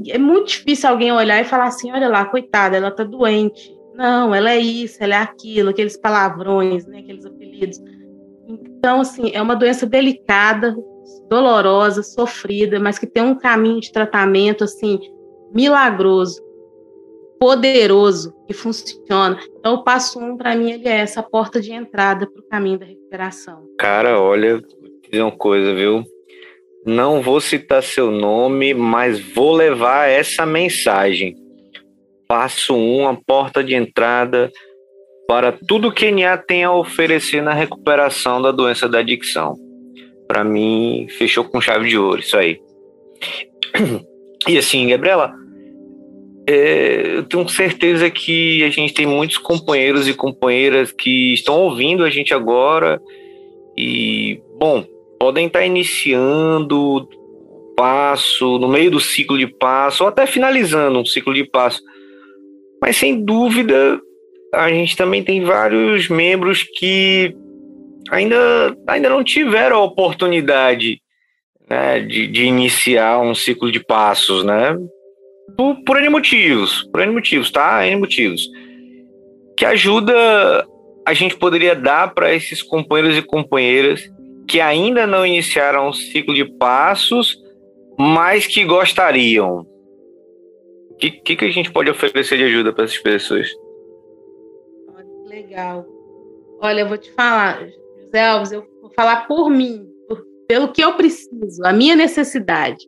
é muito difícil alguém olhar e falar assim: olha lá, coitada, ela está doente. Não, ela é isso, ela é aquilo, aqueles palavrões, né, aqueles apelidos. Então, assim, é uma doença delicada, dolorosa, sofrida, mas que tem um caminho de tratamento assim milagroso, poderoso, que funciona. Então, o passo um para mim ele é essa porta de entrada para o caminho da recuperação. Cara, olha, dizer uma coisa, viu? Não vou citar seu nome, mas vou levar essa mensagem. Passo um, a porta de entrada para tudo que NA tem a oferecer na recuperação da doença da adicção. Para mim, fechou com chave de ouro, isso aí. E assim, Gabriela, é, eu tenho certeza que a gente tem muitos companheiros e companheiras que estão ouvindo a gente agora e, bom, podem estar iniciando passo, no meio do ciclo de passo, ou até finalizando um ciclo de passo. Mas sem dúvida, a gente também tem vários membros que ainda, ainda não tiveram a oportunidade né, de, de iniciar um ciclo de passos, né? Por, por N motivos, por N motivos, tá? N motivos. Que ajuda a gente poderia dar para esses companheiros e companheiras que ainda não iniciaram um ciclo de passos, mas que gostariam? O que, que, que, a gente pode oferecer de ajuda para essas pessoas? Legal. Olha, eu vou te falar, Alves, eu vou falar por mim, por, pelo que eu preciso, a minha necessidade.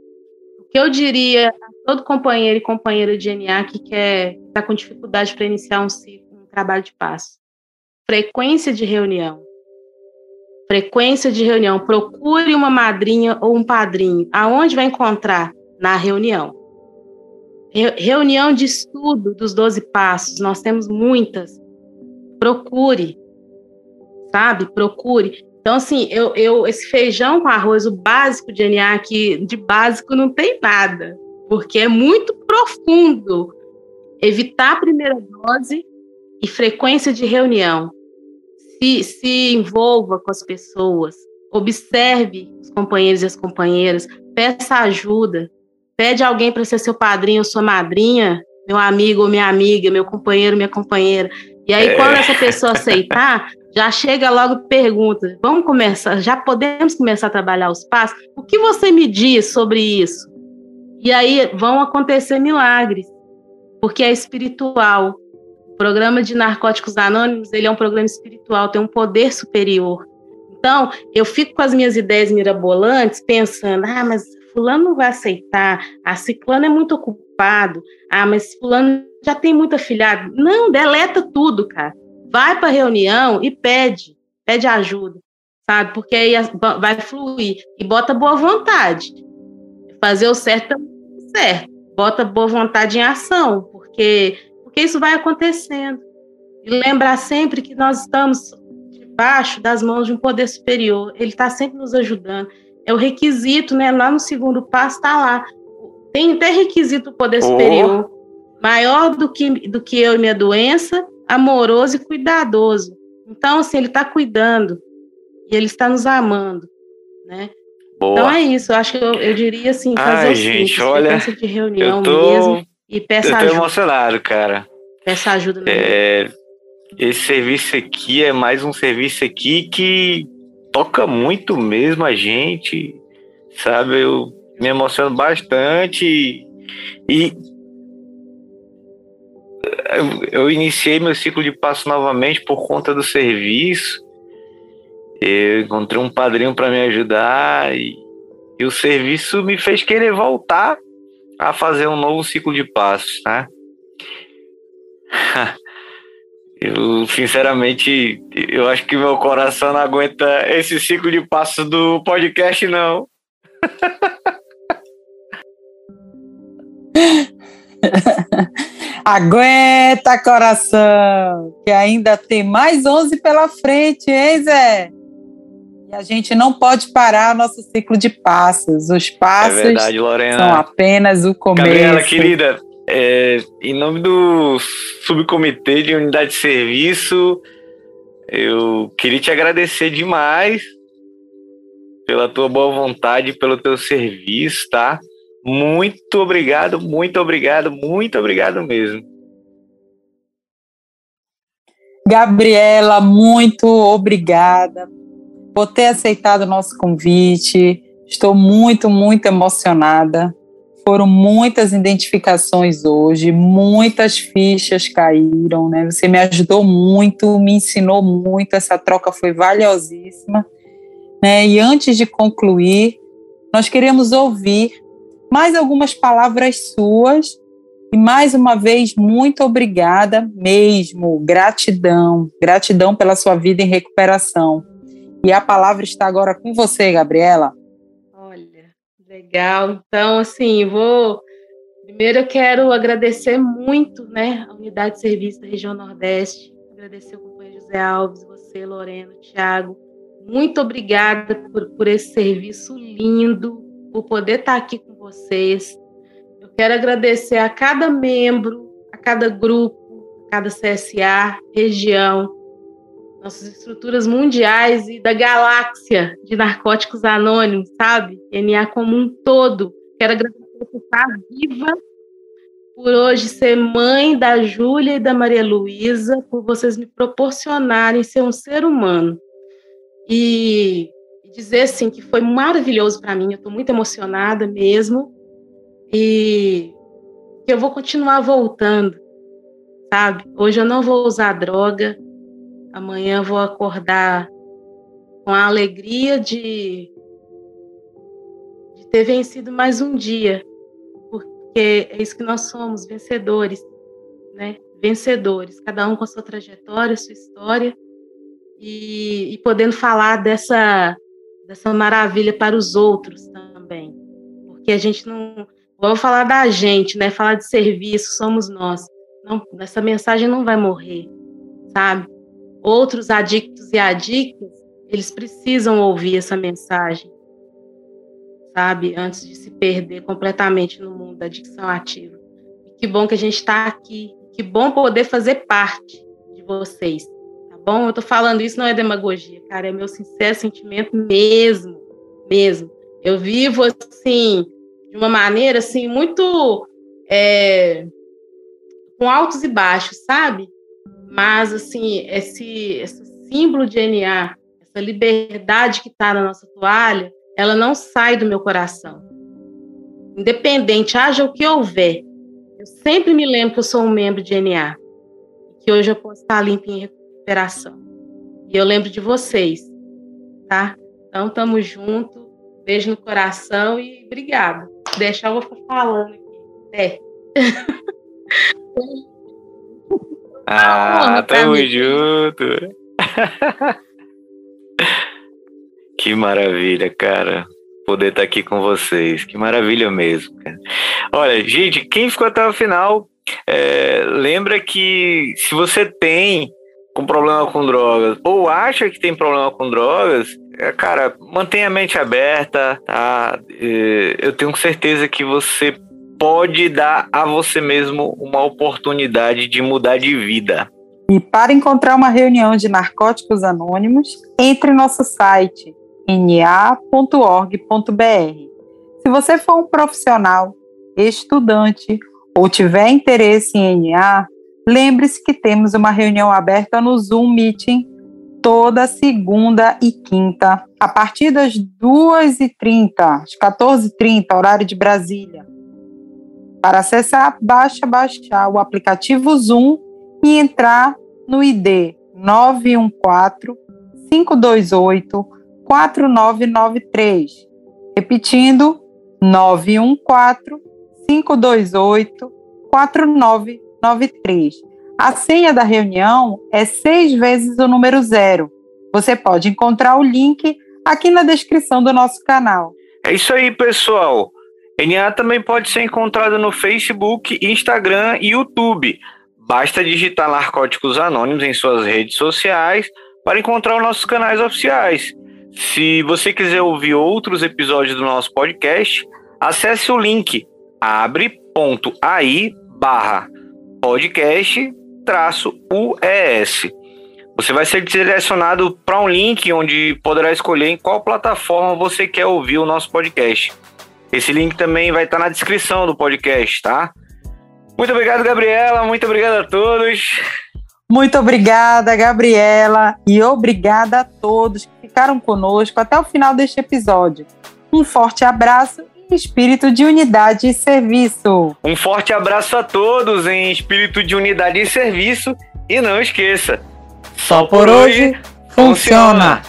O que eu diria a todo companheiro e companheira de DNA que quer está com dificuldade para iniciar um ciclo, um trabalho de passo. Frequência de reunião frequência de reunião, procure uma madrinha ou um padrinho. Aonde vai encontrar? Na reunião. Re reunião de estudo dos 12 passos, nós temos muitas. Procure, sabe? Procure. Então, assim, eu, eu, esse feijão com arroz, o básico de NA, que de básico não tem nada, porque é muito profundo. Evitar a primeira dose e frequência de reunião se, se envolva com as pessoas, observe os companheiros e as companheiras, peça ajuda, pede alguém para ser seu padrinho ou sua madrinha, meu amigo ou minha amiga, meu companheiro, minha companheira. E aí, é. quando essa pessoa aceitar, já chega logo e pergunta: vamos começar, já podemos começar a trabalhar os passos? O que você me diz sobre isso? E aí vão acontecer milagres, porque é espiritual programa de Narcóticos Anônimos, ele é um programa espiritual, tem um poder superior. Então, eu fico com as minhas ideias mirabolantes, pensando, ah, mas fulano não vai aceitar, a ciclano é muito ocupado, ah, mas fulano já tem muito afilhado. Não, deleta tudo, cara. Vai para a reunião e pede, pede ajuda, sabe? Porque aí vai fluir. E bota boa vontade. Fazer o certo certo. Bota boa vontade em ação, porque porque isso vai acontecendo. E lembrar sempre que nós estamos debaixo das mãos de um poder superior, ele está sempre nos ajudando. É o requisito, né? Lá no segundo passo está lá. Tem até requisito do poder oh. superior, maior do que, do que eu e minha doença, amoroso e cuidadoso. Então, assim, ele está cuidando e ele está nos amando, né? Boa. Então é isso, eu acho que eu, eu diria assim, fazer Ai, gente, olha, de reunião tô... mesmo e peça eu tô ajuda. emocionado, cara. Peça ajuda. É, esse serviço aqui é mais um serviço aqui que toca muito mesmo a gente, sabe? Eu me emociono bastante e eu, iniciei meu ciclo de passo novamente por conta do serviço. Eu encontrei um padrinho para me ajudar e, e o serviço me fez querer voltar a fazer um novo ciclo de passos, né? [LAUGHS] Eu, sinceramente, eu acho que meu coração não aguenta esse ciclo de passos do podcast, não. [LAUGHS] aguenta, coração, que ainda tem mais 11 pela frente, hein, Zé? E a gente não pode parar nosso ciclo de passos. Os passos é verdade, são apenas o começo. Gabriela, querida, é, em nome do subcomitê de unidade de serviço, eu queria te agradecer demais pela tua boa vontade, pelo teu serviço, tá? Muito obrigado, muito obrigado, muito obrigado mesmo. Gabriela, muito obrigada por ter aceitado o nosso convite, Estou muito, muito emocionada. Foram muitas identificações hoje, muitas fichas caíram, né? Você me ajudou muito, me ensinou muito, essa troca foi valiosíssima. Né? E antes de concluir, nós queremos ouvir mais algumas palavras suas e mais uma vez, muito obrigada mesmo, gratidão, gratidão pela sua vida em recuperação. E a palavra está agora com você, Gabriela. Olha, legal. Então, assim, vou. Primeiro, eu quero agradecer muito, né, a unidade de serviço da região Nordeste, agradecer o companheiro José Alves, você, Lorena, Thiago. Muito obrigada por, por esse serviço lindo, por poder estar aqui com vocês, Quero agradecer a cada membro, a cada grupo, a cada CSA, região, nossas estruturas mundiais e da galáxia de narcóticos anônimos, sabe? NA como um todo. Quero agradecer por estar viva, por hoje ser mãe da Júlia e da Maria Luísa, por vocês me proporcionarem ser um ser humano. E dizer assim que foi maravilhoso para mim, eu estou muito emocionada mesmo e eu vou continuar voltando, sabe? Hoje eu não vou usar droga, amanhã eu vou acordar com a alegria de, de ter vencido mais um dia, porque é isso que nós somos, vencedores, né? Vencedores, cada um com a sua trajetória, sua história, e, e podendo falar dessa, dessa maravilha para os outros também, porque a gente não Vou falar da gente, né? Falar de serviço, somos nós. Não, essa mensagem não vai morrer, sabe? Outros adictos e adictas, eles precisam ouvir essa mensagem, sabe? Antes de se perder completamente no mundo da adicção ativa. E que bom que a gente está aqui. Que bom poder fazer parte de vocês, bom? Eu tô falando isso não é demagogia, cara, é meu sincero sentimento mesmo, mesmo. Eu vivo assim de uma maneira assim muito é, com altos e baixos, sabe? Mas assim esse, esse símbolo de NA, essa liberdade que está na nossa toalha, ela não sai do meu coração. Independente, haja o que houver, eu sempre me lembro que eu sou um membro de NA, que hoje eu posso estar limpa em recuperação. E eu lembro de vocês, tá? Então, estamos juntos. Beijo no coração e obrigada. Deixar eu vou ficar falando aqui. É. Ah, tamo junto. que maravilha, cara. Poder estar tá aqui com vocês. Que maravilha mesmo, cara. Olha, gente, quem ficou até o final, é, lembra que se você tem com problema com drogas ou acha que tem problema com drogas, é, cara, mantenha a mente aberta, tá? Eu tenho certeza que você pode dar a você mesmo uma oportunidade de mudar de vida. E para encontrar uma reunião de narcóticos anônimos, entre no nosso site na.org.br. Se você for um profissional, estudante ou tiver interesse em NA, lembre-se que temos uma reunião aberta no Zoom Meeting toda segunda e quinta, a partir das 2h30, às 14h30, horário de Brasília. Para acessar, basta baixar o aplicativo Zoom e entrar no ID 914 528 4993. Repetindo, 914 528 4993. A senha da reunião é seis vezes o número zero. Você pode encontrar o link aqui na descrição do nosso canal. É isso aí, pessoal. NA também pode ser encontrado no Facebook, Instagram e YouTube. Basta digitar Narcóticos Anônimos em suas redes sociais para encontrar os nossos canais oficiais. Se você quiser ouvir outros episódios do nosso podcast, acesse o link abre.ai barra podcast UES. Você vai ser direcionado para um link onde poderá escolher em qual plataforma você quer ouvir o nosso podcast. Esse link também vai estar na descrição do podcast, tá? Muito obrigado, Gabriela. Muito obrigado a todos. Muito obrigada, Gabriela, e obrigada a todos que ficaram conosco até o final deste episódio. Um forte abraço espírito de unidade e serviço. Um forte abraço a todos em espírito de unidade e serviço. E não esqueça, só por hoje funciona.